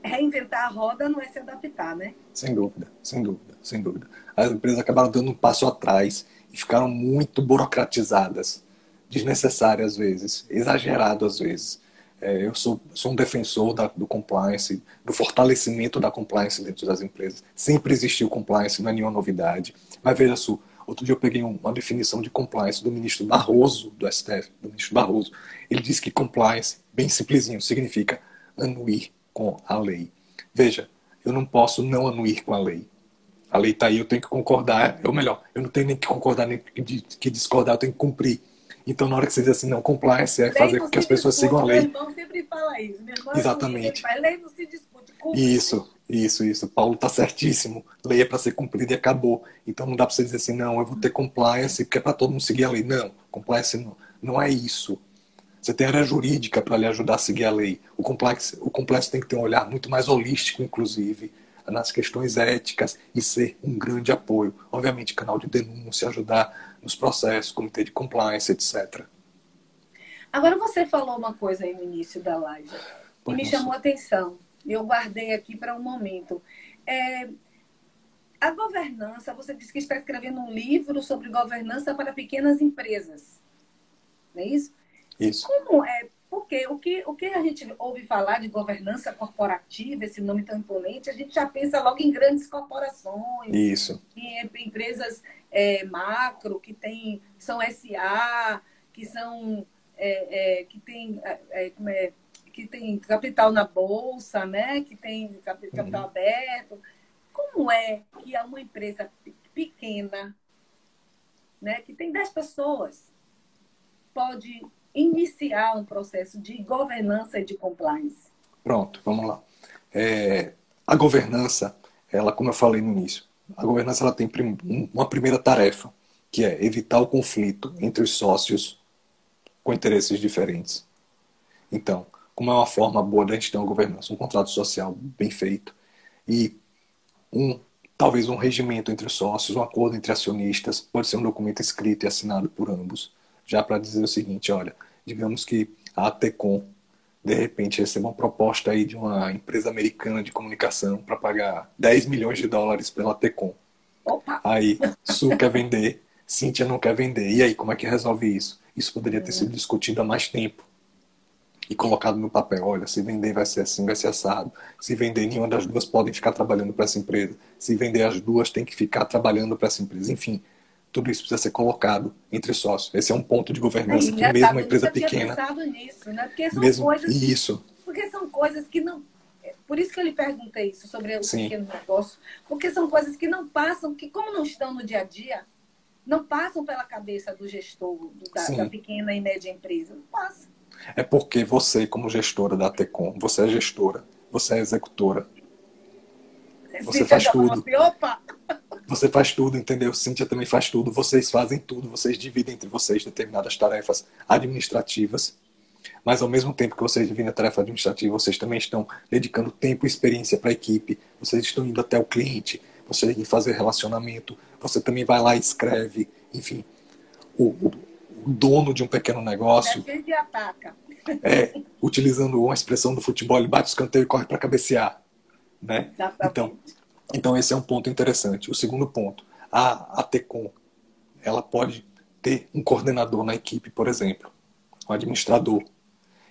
reinventar a roda não é se adaptar, né? Sem dúvida, sem dúvida, sem dúvida. As empresas acabaram dando um passo atrás e ficaram muito burocratizadas, desnecessárias às vezes, exagerado às vezes. É, eu sou, sou um defensor da, do compliance, do fortalecimento da compliance dentro das empresas. Sempre existiu compliance, não é nenhuma novidade. Mas veja só, outro dia eu peguei uma definição de compliance do ministro Barroso, do STF, do ministro Barroso. Ele disse que compliance, bem simplesinho, significa anuir com a lei. Veja, eu não posso não anuir com a lei. A lei está aí, eu tenho que concordar, ou melhor, eu não tenho nem que concordar nem que discordar, eu tenho que cumprir. Então, na hora que você diz assim, não, compliance é fazer com que as pessoas discute, sigam a lei. Meu irmão sempre fala isso. Meu irmão Exatamente. Fala, lei não se discute. Isso, isso, isso. Paulo está certíssimo. Lei é para ser cumprida e acabou. Então, não dá para você dizer assim, não, eu vou ter compliance porque é para todo mundo seguir a lei. Não, compliance não, não é isso. Você tem área jurídica para lhe ajudar a seguir a lei. O complexo, o complexo tem que ter um olhar muito mais holístico, inclusive, nas questões éticas e ser um grande apoio. Obviamente, canal de denúncia, ajudar nos processos, comitê de compliance, etc. Agora, você falou uma coisa aí no início da live que me chamou a atenção. Eu guardei aqui para um momento. É, a governança, você disse que está escrevendo um livro sobre governança para pequenas empresas. Não é isso? Isso. Como é? Porque o que, o que a gente ouve falar de governança corporativa, esse nome tão imponente, a gente já pensa logo em grandes corporações. Isso. Em empresas é, macro, que tem, são SA, que são. É, é, que tem, é, é, é, que tem capital na bolsa, né? que tem capital uhum. aberto. Como é que uma empresa pequena, né, que tem 10 pessoas, pode iniciar um processo de governança e de compliance? Pronto, vamos lá. É, a governança, ela, como eu falei no início, a governança ela tem uma primeira tarefa, que é evitar o conflito entre os sócios com interesses diferentes. Então, como é uma forma boa da gente ter uma governança, um contrato social bem feito e um talvez um regimento entre os sócios, um acordo entre acionistas, pode ser um documento escrito e assinado por ambos, já para dizer o seguinte, olha, digamos que a Atecom de repente receba uma proposta aí de uma empresa americana de comunicação para pagar 10 milhões de dólares pela Tecom. Opa. Aí Su quer vender, Cíntia não quer vender. E aí, como é que resolve isso? Isso poderia ter sido discutido há mais tempo e colocado no papel. Olha, se vender vai ser assim, vai ser assado. Se vender, nenhuma das duas podem ficar trabalhando para essa empresa. Se vender as duas, tem que ficar trabalhando para essa empresa. Enfim, tudo isso precisa ser colocado entre sócios. Esse é um ponto de governança é que mesmo uma empresa pequena. Nisso, né? Porque são mesmo, coisas, isso. Porque são coisas que não. Por isso que eu lhe perguntei isso sobre o Sim. pequeno negócio, porque são coisas que não passam, que como não estão no dia a dia, não passam pela cabeça do gestor da, da pequena e média empresa. Não passa. É porque você, como gestora da Tecom, você é gestora, você é executora. Você faz tudo. Assim, Opa! Você faz tudo, entendeu? Cíntia também faz tudo. Vocês fazem tudo. Vocês dividem entre vocês determinadas tarefas administrativas. Mas ao mesmo tempo que vocês dividem a tarefa administrativa, vocês também estão dedicando tempo e experiência para a equipe. Vocês estão indo até o cliente. Você tem que fazer relacionamento. Você também vai lá e escreve. Enfim, o, o dono de um pequeno negócio. É, utilizando uma expressão do futebol, ele bate o escanteio e corre para cabecear. Né? Então, então, esse é um ponto interessante. O segundo ponto, a, a TECOM, ela pode ter um coordenador na equipe, por exemplo, um administrador.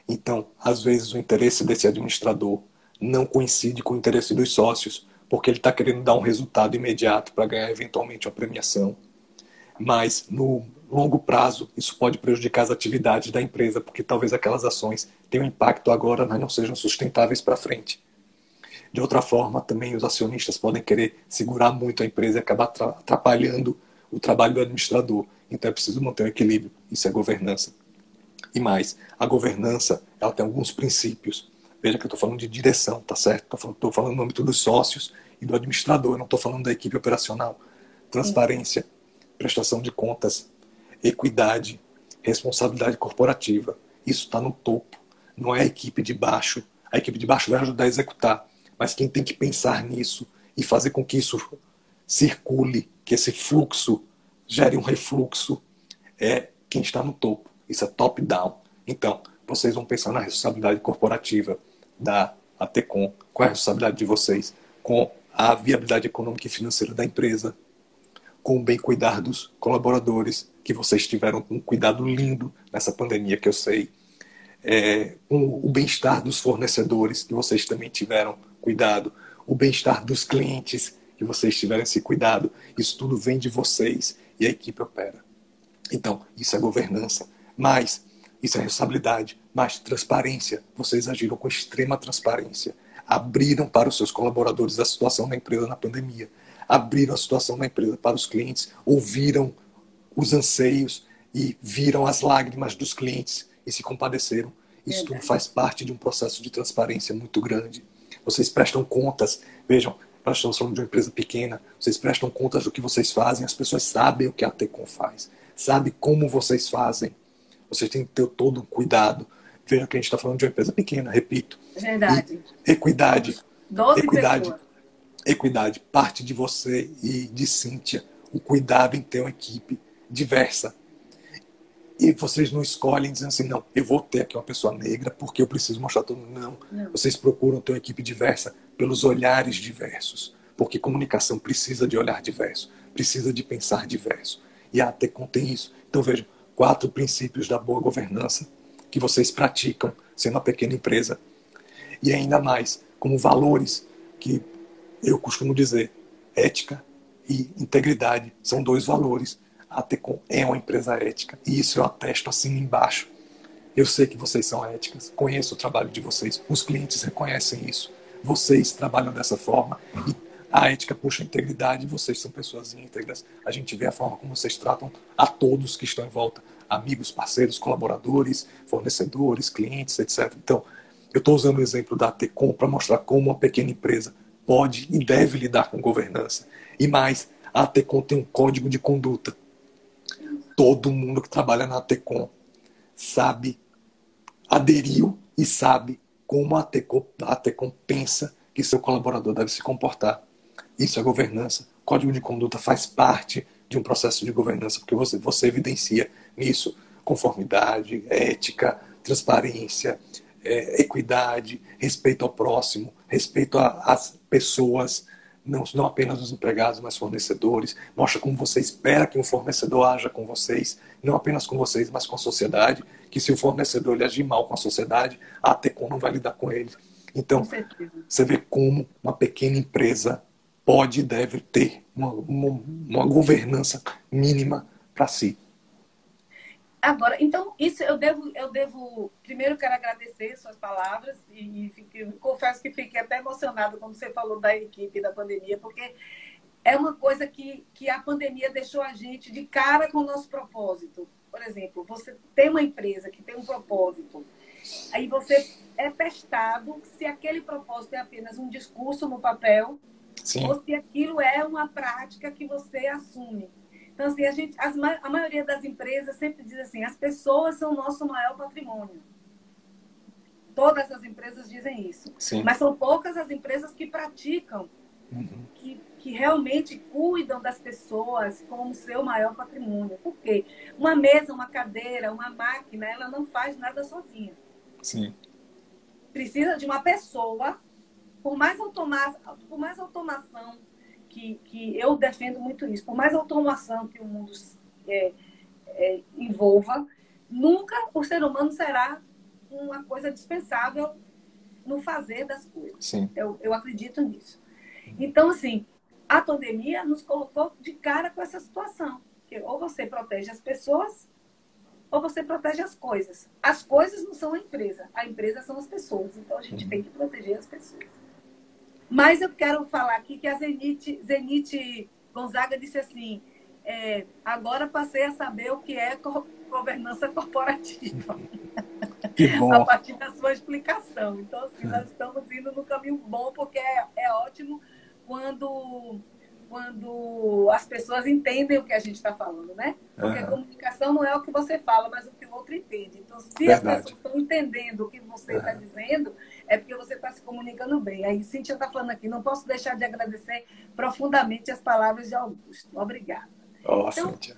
Então, às vezes, o interesse desse administrador não coincide com o interesse dos sócios, porque ele está querendo dar um resultado imediato para ganhar eventualmente uma premiação. Mas, no longo prazo, isso pode prejudicar as atividades da empresa, porque talvez aquelas ações tenham impacto agora, mas não sejam sustentáveis para frente. De outra forma, também os acionistas podem querer segurar muito a empresa e acabar atrapalhando o trabalho do administrador. Então é preciso manter um equilíbrio. Isso é governança. E mais, a governança ela tem alguns princípios. Veja que eu estou falando de direção, tá certo? Estou falando, no âmbito dos sócios e do administrador, não estou falando da equipe operacional. Transparência, prestação de contas, equidade, responsabilidade corporativa. Isso está no topo. Não é a equipe de baixo. A equipe de baixo vai ajudar a executar. Mas quem tem que pensar nisso e fazer com que isso circule, que esse fluxo gere um refluxo, é quem está no topo. Isso é top-down. Então, vocês vão pensar na responsabilidade corporativa da ATECOM. Qual é a responsabilidade de vocês? Com a viabilidade econômica e financeira da empresa, com o bem cuidar dos colaboradores, que vocês tiveram um cuidado lindo nessa pandemia, que eu sei, é, o bem-estar dos fornecedores, que vocês também tiveram cuidado, o bem-estar dos clientes, que vocês tiveram esse cuidado. Isso tudo vem de vocês e a equipe opera. Então, isso é governança. Mas, isso é responsabilidade. Mais transparência. Vocês agiram com extrema transparência. Abriram para os seus colaboradores a situação da empresa na pandemia. Abriram a situação da empresa para os clientes. Ouviram os anseios e viram as lágrimas dos clientes e se compadeceram. Isso tudo faz parte de um processo de transparência muito grande. Vocês prestam contas. Vejam, nós estamos falando de uma empresa pequena. Vocês prestam contas do que vocês fazem. As pessoas sabem o que a Tecom faz. Sabem como vocês fazem. Vocês têm que ter todo o cuidado. Veja que a gente está falando de uma empresa pequena, repito. Verdade. E equidade. Doze equidade. Pessoas. Equidade. Parte de você e de Cíntia. O cuidado em ter uma equipe diversa. E vocês não escolhem dizendo assim, não, eu vou ter aqui uma pessoa negra porque eu preciso mostrar todo mundo. Não. não. Vocês procuram ter uma equipe diversa pelos olhares diversos. Porque comunicação precisa de olhar diverso, precisa de pensar diverso. E a ATECOM tem isso. Então vejam, quatro princípios da boa governança que vocês praticam sendo uma pequena empresa. E ainda mais, como valores que eu costumo dizer, ética e integridade são dois valores. A Tecom é uma empresa ética e isso eu atesto assim embaixo. Eu sei que vocês são éticas, conheço o trabalho de vocês, os clientes reconhecem isso. Vocês trabalham dessa forma e a ética puxa a integridade, vocês são pessoas íntegras. A gente vê a forma como vocês tratam a todos que estão em volta, amigos, parceiros, colaboradores, fornecedores, clientes, etc. Então, eu estou usando o exemplo da Tecom para mostrar como uma pequena empresa pode e deve lidar com governança. E mais, a Tecom tem um código de conduta. Todo mundo que trabalha na Tecom sabe, aderiu e sabe como a Tecom, a Tecom pensa que seu colaborador deve se comportar. Isso é governança. Código de conduta faz parte de um processo de governança, porque você, você evidencia nisso conformidade, ética, transparência, é, equidade, respeito ao próximo, respeito às pessoas, não, não apenas os empregados, mas fornecedores. Mostra como você espera que um fornecedor haja com vocês, não apenas com vocês, mas com a sociedade. Que se o fornecedor ele agir mal com a sociedade, a TECOM não vai lidar com ele. Então, você vê como uma pequena empresa pode e deve ter uma, uma, uma governança mínima para si. Agora, então, isso eu devo, eu devo. Primeiro, quero agradecer suas palavras e, e fiquei, confesso que fiquei até emocionado quando você falou da equipe da pandemia, porque é uma coisa que, que a pandemia deixou a gente de cara com o nosso propósito. Por exemplo, você tem uma empresa que tem um propósito, aí você é testado se aquele propósito é apenas um discurso no papel Sim. ou se aquilo é uma prática que você assume. Então, assim, a, gente, as, a maioria das empresas sempre diz assim, as pessoas são o nosso maior patrimônio. Todas as empresas dizem isso. Sim. Mas são poucas as empresas que praticam, uhum. que, que realmente cuidam das pessoas como seu maior patrimônio. Por quê? Uma mesa, uma cadeira, uma máquina, ela não faz nada sozinha. Sim. Precisa de uma pessoa por mais, automa por mais automação que, que eu defendo muito isso, por mais automação que o mundo é, é, envolva, nunca o ser humano será uma coisa dispensável no fazer das coisas. Sim. Eu, eu acredito nisso. Então, assim, a pandemia nos colocou de cara com essa situação. Que ou você protege as pessoas, ou você protege as coisas. As coisas não são a empresa, a empresa são as pessoas. Então a gente uhum. tem que proteger as pessoas. Mas eu quero falar aqui que a Zenite, Zenite Gonzaga disse assim: é, agora passei a saber o que é governança corporativa. Que bom. a partir da sua explicação. Então, assim, nós estamos indo no caminho bom, porque é, é ótimo quando quando as pessoas entendem o que a gente está falando, né? Porque uhum. a comunicação não é o que você fala, mas o que o outro entende. Então, se Verdade. as pessoas estão entendendo o que você está uhum. dizendo, é porque você está se comunicando bem. Aí, Cíntia está falando aqui, não posso deixar de agradecer profundamente as palavras de Augusto. Obrigada. Oh, então, Cíntia.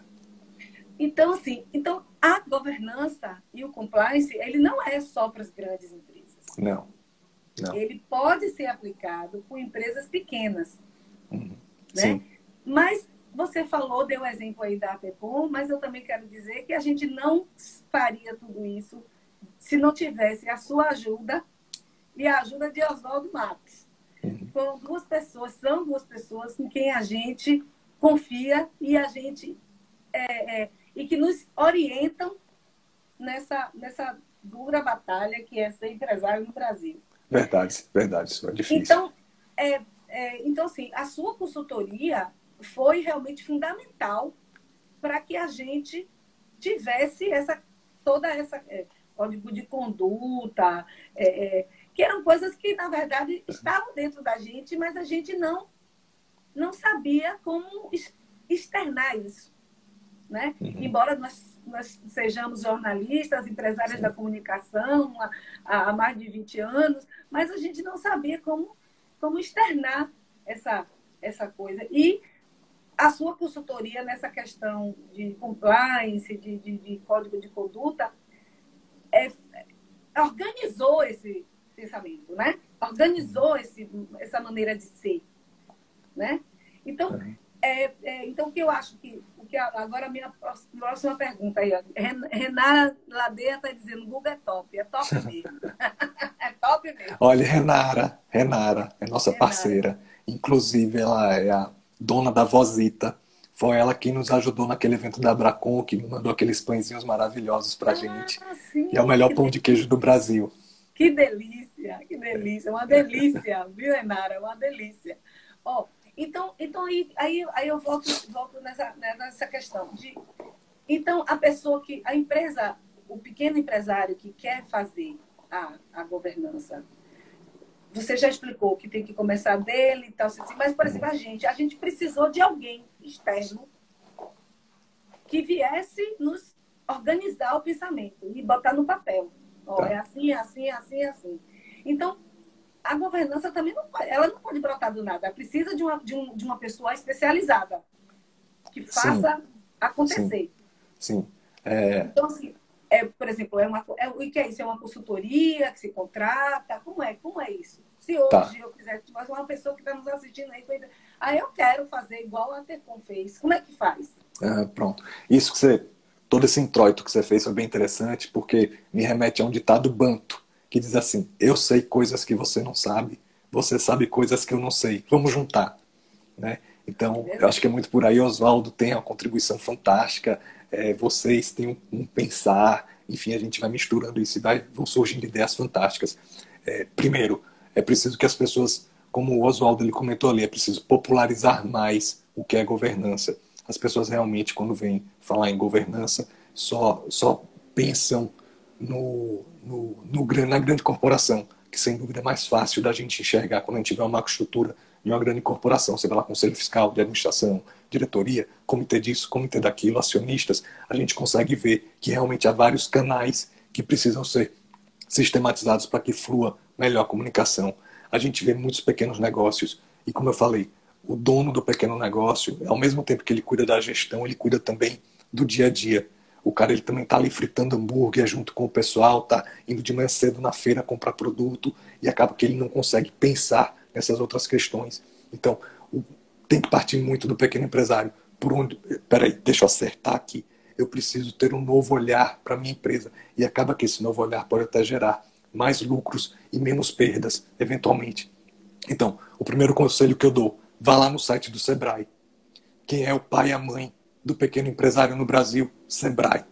Então, assim, então, a governança e o compliance, ele não é só para as grandes empresas. Não. não. Ele pode ser aplicado com empresas pequenas. Uhum. Né? Sim. Mas você falou, deu o exemplo aí da APECOM, mas eu também quero dizer que a gente não faria tudo isso se não tivesse a sua ajuda e a ajuda de Oswaldo Matos. Uhum. Foram duas pessoas, são duas pessoas em quem a gente confia e a gente é, é, e que nos orientam nessa, nessa dura batalha que é ser empresário no Brasil. Verdade, verdade, isso é difícil. Então, é, é, então, assim, a sua consultoria foi realmente fundamental para que a gente tivesse essa toda essa é, código de conduta, é, é, que eram coisas que na verdade estavam dentro da gente, mas a gente não não sabia como externar isso, né? Uhum. Embora nós, nós sejamos jornalistas, empresários Sim. da comunicação há, há mais de 20 anos, mas a gente não sabia como como externar essa, essa coisa. E a sua consultoria nessa questão de compliance, de, de, de código de conduta, é, organizou esse pensamento, né? Organizou esse, essa maneira de ser, né? Então, é, é, então o que eu acho que, o que agora a minha próxima pergunta aí, Renara Ladeira está dizendo Google é top, é top mesmo. é top mesmo. Olha, Renara, Renara é nossa Renara. parceira. Inclusive, ela é a dona da Vozita. Foi ela quem nos ajudou naquele evento da Bracon, que mandou aqueles pãezinhos maravilhosos pra ah, gente. Sim, e é o melhor pão de queijo do Brasil. Que delícia, que delícia. Uma delícia, viu, Renara? Uma delícia. Ó, então, então aí, aí, aí eu volto, volto nessa, nessa questão de. Então, a pessoa que. A empresa, o pequeno empresário que quer fazer a, a governança, você já explicou que tem que começar dele e tal, assim, mas, por exemplo, a gente, a gente precisou de alguém externo que viesse nos organizar o pensamento e botar no papel. Ó, tá. é assim, é assim, é assim, é assim. Então, a governança também não pode, ela não pode brotar do nada. Ela precisa de uma, de, um, de uma pessoa especializada que faça Sim. acontecer. Sim. Sim. É... Então, assim, é, por exemplo, é uma, é, o que é isso? É uma consultoria que se contrata? Como é? Como é isso? Se hoje tá. eu quiser, mas uma pessoa que está nos assistindo aí, aí eu quero fazer igual a Tercom fez. Como é que faz? É, pronto. Isso que você, todo esse introito que você fez foi bem interessante, porque me remete a um ditado banto, que diz assim: Eu sei coisas que você não sabe, você sabe coisas que eu não sei. Vamos juntar. Né? Então, eu acho que é muito por aí. Oswaldo tem uma contribuição fantástica, é, vocês têm um, um, pensar, enfim, a gente vai misturando isso e vai, vão surgindo ideias fantásticas. É, primeiro, é preciso que as pessoas, como o Oswaldo ele comentou ali, é preciso popularizar mais o que é governança. As pessoas realmente, quando vêm falar em governança, só, só pensam no, no, no, na grande corporação, que sem dúvida é mais fácil da gente enxergar quando a gente vê uma macroestrutura de uma grande corporação, seja lá conselho fiscal, de administração, diretoria, comitê disso, comitê daquilo, acionistas, a gente consegue ver que realmente há vários canais que precisam ser sistematizados para que flua melhor a comunicação. A gente vê muitos pequenos negócios e, como eu falei, o dono do pequeno negócio, ao mesmo tempo que ele cuida da gestão, ele cuida também do dia a dia. O cara ele também está ali fritando hambúrguer junto com o pessoal, tá indo de manhã cedo na feira comprar produto e acaba que ele não consegue pensar nessas outras questões. Então, tem que partir muito do pequeno empresário. Por onde, peraí, deixa eu acertar aqui. Eu preciso ter um novo olhar para minha empresa e acaba que esse novo olhar pode até gerar mais lucros e menos perdas, eventualmente. Então, o primeiro conselho que eu dou, vá lá no site do Sebrae. Quem é o pai e a mãe do pequeno empresário no Brasil? Sebrae.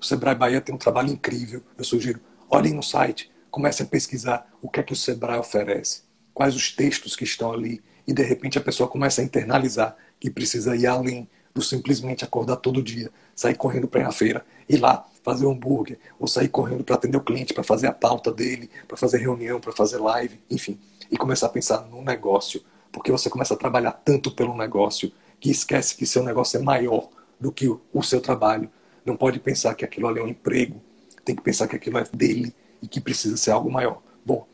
O Sebrae Bahia tem um trabalho incrível. Eu sugiro, olhem no site, comecem a pesquisar o que é que o Sebrae oferece, quais os textos que estão ali, e de repente a pessoa começa a internalizar que precisa ir além do simplesmente acordar todo dia, sair correndo para à feira, ir lá fazer um hambúrguer, ou sair correndo para atender o cliente, para fazer a pauta dele, para fazer reunião, para fazer live, enfim, e começar a pensar no negócio, porque você começa a trabalhar tanto pelo negócio que esquece que seu negócio é maior do que o seu trabalho. Não pode pensar que aquilo ali é um emprego, tem que pensar que aquilo é dele e que precisa ser algo maior. Bom,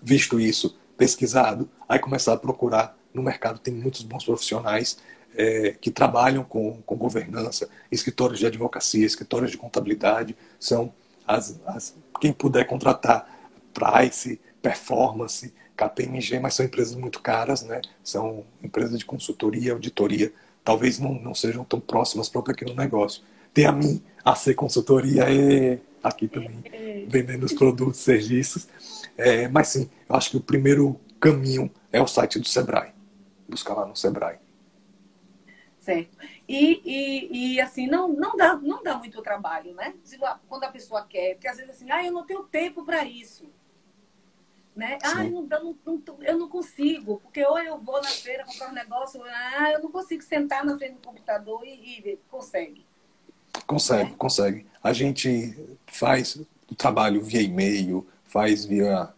visto isso, pesquisado, aí começar a procurar no mercado tem muitos bons profissionais é, que trabalham com, com governança, escritórios de advocacia, escritórios de contabilidade, são as, as quem puder contratar Price, Performance, KPMG, mas são empresas muito caras, né? São empresas de consultoria, auditoria, talvez não, não sejam tão próximas para o pequeno negócio. Tem a mim, a ser consultoria e aqui também vendendo os produtos, serviços. É, mas sim, eu acho que o primeiro caminho é o site do Sebrae. Buscar lá no Sebrae. Certo. E, e, e, assim, não, não, dá, não dá muito trabalho, né? Quando a pessoa quer, porque às vezes assim, ah, eu não tenho tempo para isso. Né? Ah, eu não, não, não, eu não consigo, porque ou eu vou na feira comprar um negócio, ah, eu não consigo sentar na frente do computador e, e consegue. Consegue, né? consegue. A gente faz o trabalho via e-mail, faz via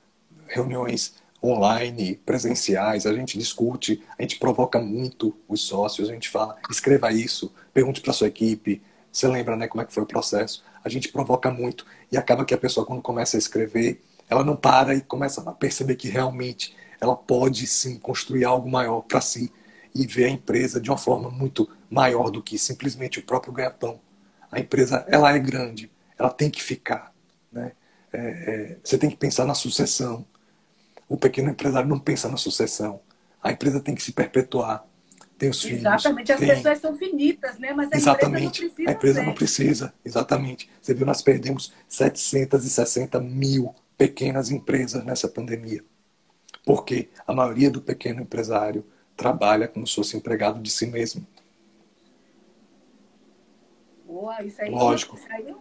reuniões online, presenciais, a gente discute, a gente provoca muito os sócios, a gente fala, escreva isso, pergunte para sua equipe, você lembra né, como é que foi o processo? A gente provoca muito e acaba que a pessoa quando começa a escrever, ela não para e começa a perceber que realmente ela pode sim construir algo maior para si e ver a empresa de uma forma muito maior do que simplesmente o próprio ganha-pão. A empresa, ela é grande, ela tem que ficar. Né? É, é, você tem que pensar na sucessão, o pequeno empresário não pensa na sucessão. A empresa tem que se perpetuar. Tem os filhos. Exatamente, as tem... pessoas são finitas, né? Mas a exatamente. empresa não precisa. A empresa ser. não precisa, exatamente. Você viu, nós perdemos 760 mil pequenas empresas nessa pandemia. Porque a maioria do pequeno empresário trabalha como se fosse empregado de si mesmo. Boa, isso aí, Lógico. Isso aí,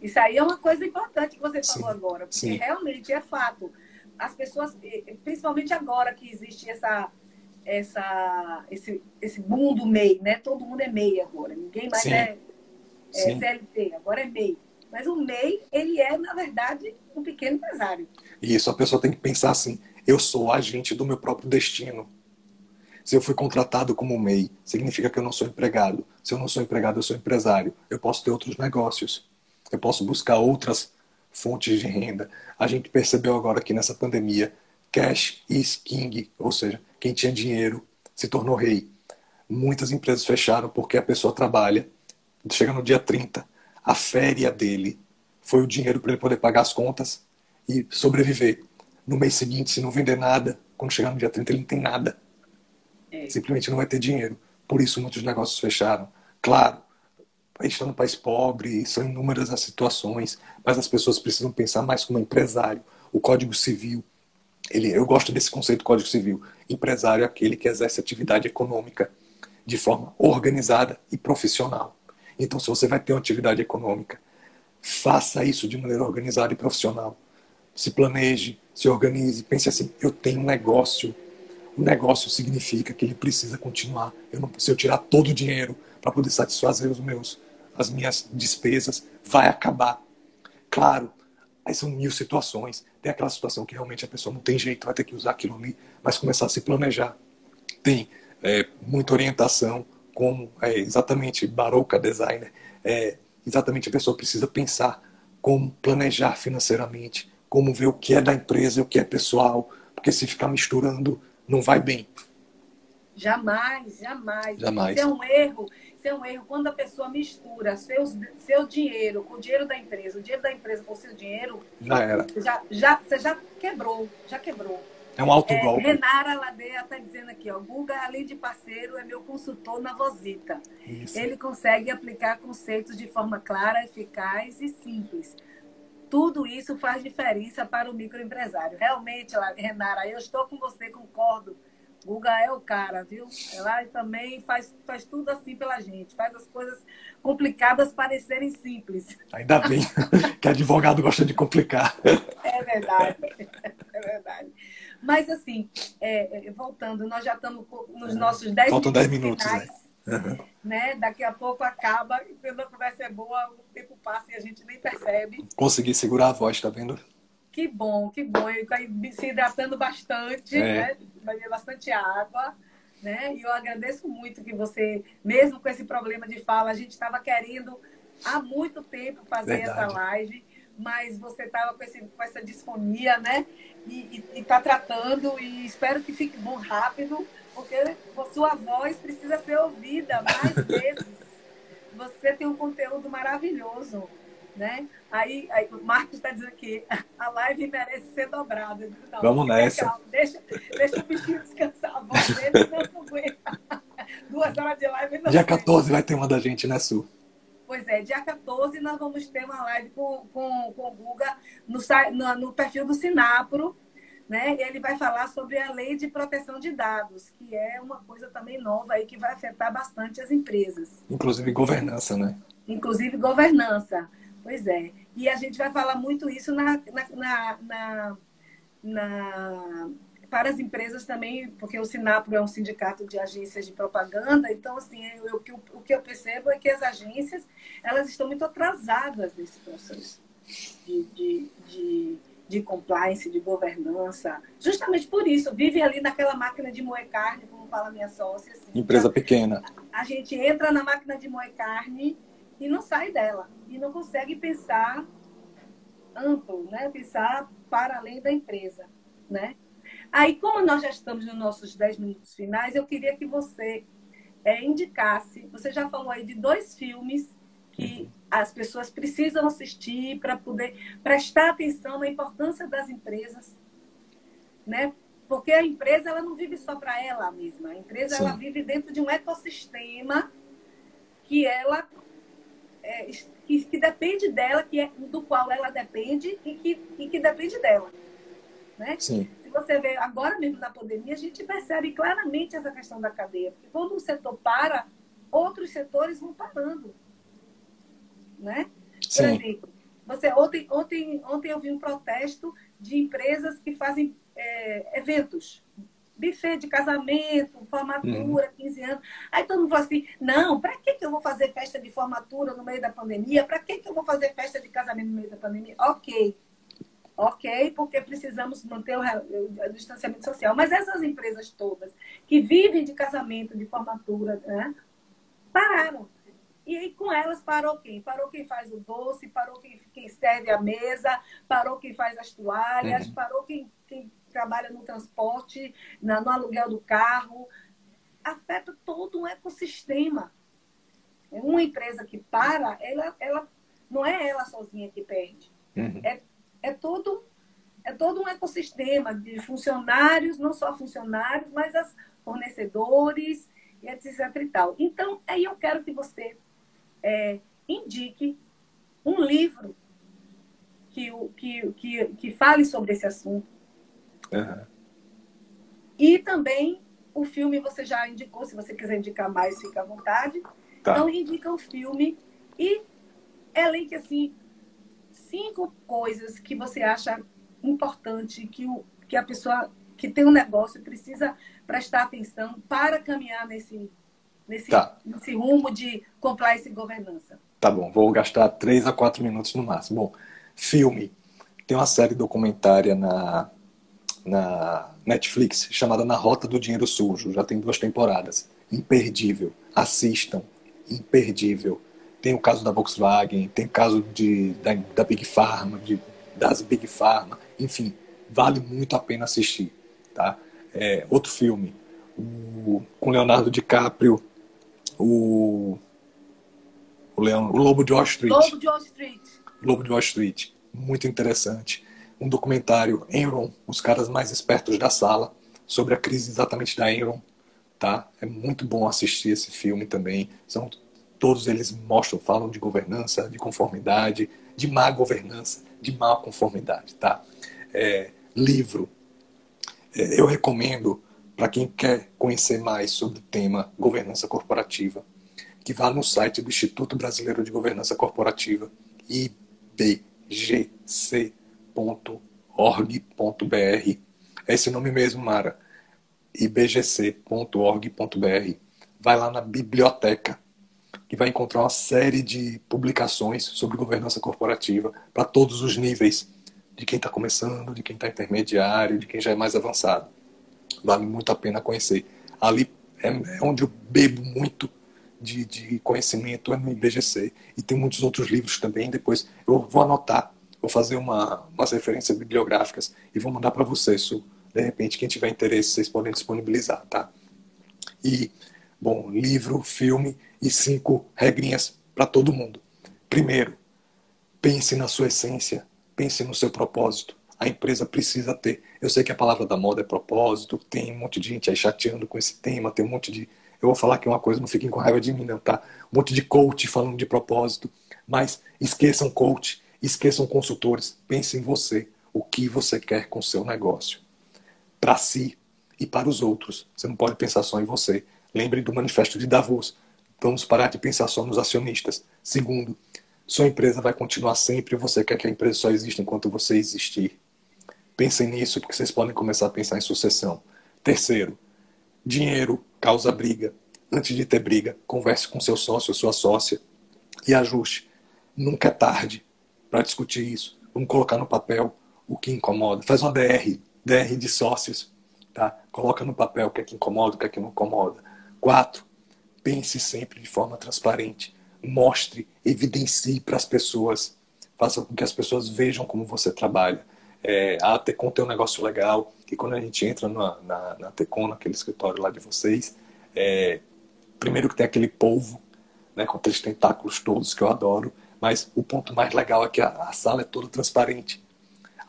isso aí é uma coisa importante que você falou Sim, agora, porque sim. realmente é fato as pessoas, principalmente agora que existe essa, essa, esse, esse boom do MEI, né? Todo mundo é MEI agora, ninguém mais Sim. é, é Sim. CLT, agora é MEI. Mas o MEI, ele é, na verdade, um pequeno empresário. Isso a pessoa tem que pensar assim: eu sou agente do meu próprio destino. Se eu fui contratado como MEI, significa que eu não sou empregado. Se eu não sou empregado, eu sou empresário. Eu posso ter outros negócios. Eu posso buscar outras fontes de renda. A gente percebeu agora que nessa pandemia, cash is king, ou seja, quem tinha dinheiro se tornou rei. Muitas empresas fecharam porque a pessoa trabalha, chega no dia 30, a férias dele foi o dinheiro para ele poder pagar as contas e sobreviver. No mês seguinte, se não vender nada, quando chegar no dia 30, ele não tem nada. É. Simplesmente não vai ter dinheiro. Por isso muitos negócios fecharam. Claro, a gente está num país pobre, são inúmeras as situações, mas as pessoas precisam pensar mais como empresário. O Código Civil, ele, eu gosto desse conceito Código Civil. Empresário é aquele que exerce atividade econômica de forma organizada e profissional. Então, se você vai ter uma atividade econômica, faça isso de maneira organizada e profissional. Se planeje, se organize, pense assim: eu tenho um negócio. O negócio significa que ele precisa continuar. Eu não preciso tirar todo o dinheiro para poder satisfazer os meus, as minhas despesas. Vai acabar. Claro, aí são mil situações. Tem aquela situação que realmente a pessoa não tem jeito, vai ter que usar aquilo ali, mas começar a se planejar. Tem é, muita orientação, como é, exatamente Baroca Designer, é, exatamente a pessoa precisa pensar como planejar financeiramente, como ver o que é da empresa e o que é pessoal, porque se ficar misturando, não vai bem. Jamais, jamais. Jamais. Isso é um erro. Isso é um erro quando a pessoa mistura seus, seu dinheiro com o dinheiro da empresa, o dinheiro da empresa com o seu dinheiro. Já era. Já, já, você já quebrou, já quebrou. É um alto É. Renara Ladeia está dizendo aqui, ó, Guga, além de parceiro, é meu consultor na Vozita. Isso. Ele consegue aplicar conceitos de forma clara, eficaz e simples. Tudo isso faz diferença para o microempresário. Realmente, Renara, eu estou com você, concordo Guga é o cara, viu? Ela também faz, faz tudo assim pela gente, faz as coisas complicadas parecerem simples. Ainda bem que advogado gosta de complicar. É verdade, é verdade. Mas assim, é, é voltando, nós já estamos nos nossos 10 Faltam 10 minutos, né? Uhum. né? Daqui a pouco acaba, quando a conversa é boa, o tempo passa e a gente nem percebe. Consegui segurar a voz, tá vendo? Que bom, que bom. Eu se hidratando bastante, é. né? bastante água. Né? E eu agradeço muito que você, mesmo com esse problema de fala, a gente estava querendo há muito tempo fazer Verdade. essa live, mas você estava com, com, essa disfonia, né? E está tratando, e espero que fique bom rápido, porque sua voz precisa ser ouvida mais vezes. Você tem um conteúdo maravilhoso né? Aí, aí o Marcos está dizendo que a live merece ser dobrada. Não, Vamos nessa. deixa, deixa o bichinho descansar a voz dele, não aguenta. Duas horas de live. Não dia sei. 14 vai ter uma da gente, né, Su? Pois é, dia 14 nós vamos ter uma live com, com, com o Guga no, no, no perfil do Sinapro. Né? Ele vai falar sobre a lei de proteção de dados, que é uma coisa também nova aí que vai afetar bastante as empresas. Inclusive governança, né? Inclusive governança. Pois é. E a gente vai falar muito isso na, na, na, na, para as empresas também, porque o Sinapro é um sindicato de agências de propaganda, então, assim, eu, eu, o que eu percebo é que as agências, elas estão muito atrasadas nesse processo de, de, de, de compliance, de governança. Justamente por isso, vive ali naquela máquina de moer carne, como fala minha sócia. Assim, Empresa pequena. A, a gente entra na máquina de moer carne e não sai dela. E não consegue pensar amplo, né? pensar para além da empresa. Né? Aí, como nós já estamos nos nossos 10 minutos finais, eu queria que você é, indicasse. Você já falou aí de dois filmes que as pessoas precisam assistir para poder prestar atenção na importância das empresas, né? Porque a empresa ela não vive só para ela mesma. A empresa Sim. ela vive dentro de um ecossistema que ela é, que, que, depende dela, que é, do qual ela depende e que, e que depende dela. Né? Sim. Você vê agora mesmo na pandemia, a gente percebe claramente essa questão da cadeia. Porque quando um setor para, outros setores vão parando. Né? Sim. Por exemplo, você, ontem, ontem, ontem eu vi um protesto de empresas que fazem é, eventos buffet de casamento, formatura, uhum. 15 anos. Aí todo mundo fala assim: não, para que, que eu vou fazer festa de formatura no meio da pandemia? Para que, que eu vou fazer festa de casamento no meio da pandemia? Ok. Ok, porque precisamos manter o, o, o distanciamento social. Mas essas empresas todas que vivem de casamento, de formatura, né, pararam. E aí com elas parou quem? Parou quem faz o doce, parou quem, quem serve a mesa, parou quem faz as toalhas, uhum. parou quem, quem trabalha no transporte, no aluguel do carro, afeta todo um ecossistema. Uma empresa que para, ela, ela não é ela sozinha que perde. Uhum. É, é, todo, é todo um ecossistema de funcionários, não só funcionários, mas as fornecedores e etc. E tal. Então, aí eu quero que você é, indique um livro que, que, que, que fale sobre esse assunto, Uhum. E também o filme você já indicou, se você quiser indicar mais, fica à vontade. Tá. Então, indica o filme e elenque, assim, cinco coisas que você acha importante que, o, que a pessoa que tem um negócio precisa prestar atenção para caminhar nesse, nesse, tá. nesse rumo de compliance e governança. Tá bom, vou gastar três a quatro minutos no máximo. Bom, filme. Tem uma série documentária na na Netflix chamada Na Rota do Dinheiro Sujo. Já tem duas temporadas. Imperdível. Assistam. Imperdível. Tem o caso da Volkswagen, tem o caso de, da, da Big Pharma, de, das Big Pharma. Enfim, vale muito a pena assistir. Tá? É, outro filme, o, com Leonardo DiCaprio, o, o, Leão, o Lobo de Wall Street. Lobo de Wall Street. Lobo de Wall Street. Muito interessante um documentário Enron, os caras mais espertos da sala, sobre a crise exatamente da Enron, tá? É muito bom assistir esse filme também. São todos eles mostram, falam de governança, de conformidade, de má governança, de má conformidade, tá? É, livro, é, eu recomendo para quem quer conhecer mais sobre o tema governança corporativa, que vá no site do Instituto Brasileiro de Governança Corporativa, ibgc.org.br. É esse nome mesmo, Mara. ibgc.org.br. Vai lá na biblioteca e vai encontrar uma série de publicações sobre governança corporativa para todos os níveis, de quem está começando, de quem está intermediário, de quem já é mais avançado. Vale muito a pena conhecer. Ali é, é onde eu bebo muito de, de conhecimento é no IBGC. E tem muitos outros livros também. Depois eu vou anotar, vou fazer uma, umas referências bibliográficas e vou mandar para vocês. De repente, quem tiver interesse, vocês podem disponibilizar, tá? E, bom, livro, filme e cinco regrinhas para todo mundo. Primeiro, pense na sua essência, pense no seu propósito. A empresa precisa ter. Eu sei que a palavra da moda é propósito, tem um monte de gente aí chateando com esse tema, tem um monte de eu vou falar aqui uma coisa, não fiquem com raiva de mim, não, tá? Um monte de coach falando de propósito. Mas esqueçam coach, esqueçam consultores. Pense em você. O que você quer com o seu negócio. Para si e para os outros. Você não pode pensar só em você. Lembre do manifesto de Davos. Vamos parar de pensar só nos acionistas. Segundo, sua empresa vai continuar sempre e você quer que a empresa só exista enquanto você existir. Pensem nisso, porque vocês podem começar a pensar em sucessão. Terceiro, dinheiro causa briga. Antes de ter briga, converse com seu sócio ou sua sócia e ajuste. Nunca é tarde para discutir isso. Vamos colocar no papel o que incomoda. Faz uma DR, DR de sócios. Tá? Coloca no papel o que é que incomoda, o que é que não incomoda. Quatro, pense sempre de forma transparente. Mostre, evidencie para as pessoas. Faça com que as pessoas vejam como você trabalha. É, a Tecon tem um negócio legal, que quando a gente entra na, na, na Tecon, naquele escritório lá de vocês, é, primeiro que tem aquele polvo, né, com aqueles tentáculos todos que eu adoro, mas o ponto mais legal é que a, a sala é toda transparente.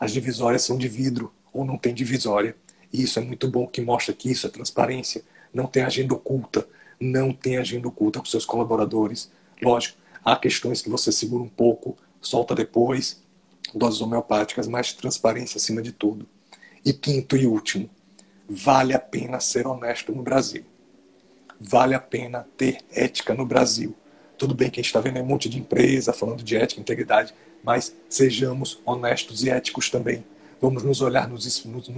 As divisórias são de vidro, ou não tem divisória. E isso é muito bom, que mostra que isso é transparência. Não tem agenda oculta, não tem agenda oculta com seus colaboradores. Lógico, há questões que você segura um pouco, solta depois, doses homeopáticas, mais transparência acima de tudo. E quinto e último, vale a pena ser honesto no Brasil. Vale a pena ter ética no Brasil. Tudo bem que a gente está vendo um monte de empresa falando de ética, integridade, mas sejamos honestos e éticos também. Vamos nos olhar no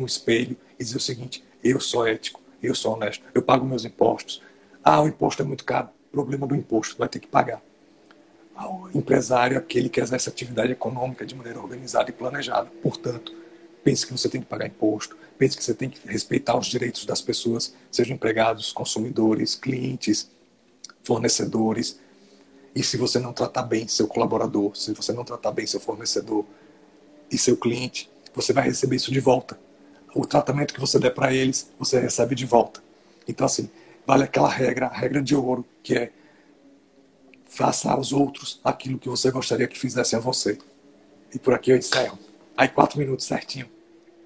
espelho e dizer o seguinte: eu sou ético, eu sou honesto, eu pago meus impostos. Ah, o imposto é muito caro. Problema do imposto, vai ter que pagar ao empresário aquele que exerce atividade econômica de maneira organizada e planejada. Portanto, pense que você tem que pagar imposto, pense que você tem que respeitar os direitos das pessoas, sejam empregados, consumidores, clientes, fornecedores. E se você não tratar bem seu colaborador, se você não tratar bem seu fornecedor e seu cliente, você vai receber isso de volta. O tratamento que você der para eles, você recebe de volta. Então, assim, vale aquela regra, a regra de ouro, que é faça aos outros aquilo que você gostaria que fizessem a você. E por aqui eu encerro. Aí, quatro minutos certinho.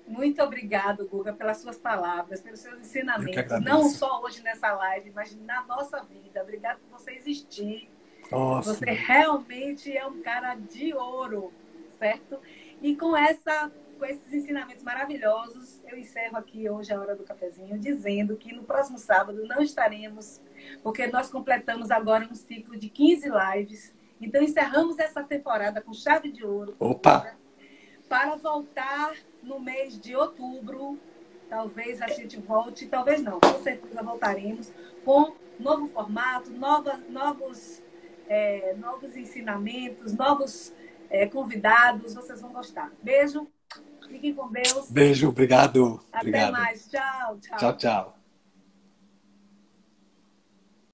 Muito obrigado, Guga, pelas suas palavras, pelos seus ensinamentos. Não só hoje nessa live, mas na nossa vida. Obrigado por você existir. Nossa. Você realmente é um cara de ouro, certo? E com essa com esses ensinamentos maravilhosos, eu encerro aqui hoje a hora do cafezinho, dizendo que no próximo sábado não estaremos, porque nós completamos agora um ciclo de 15 lives. Então encerramos essa temporada com chave de ouro. Opa! Para voltar no mês de outubro, talvez a gente volte, talvez não, com certeza voltaremos com novo formato, novas, novos, é, novos ensinamentos, novos é, convidados. Vocês vão gostar. Beijo. Fiquem com Deus. Beijo, obrigado. Até obrigado. mais. Tchau, tchau. Tchau, tchau.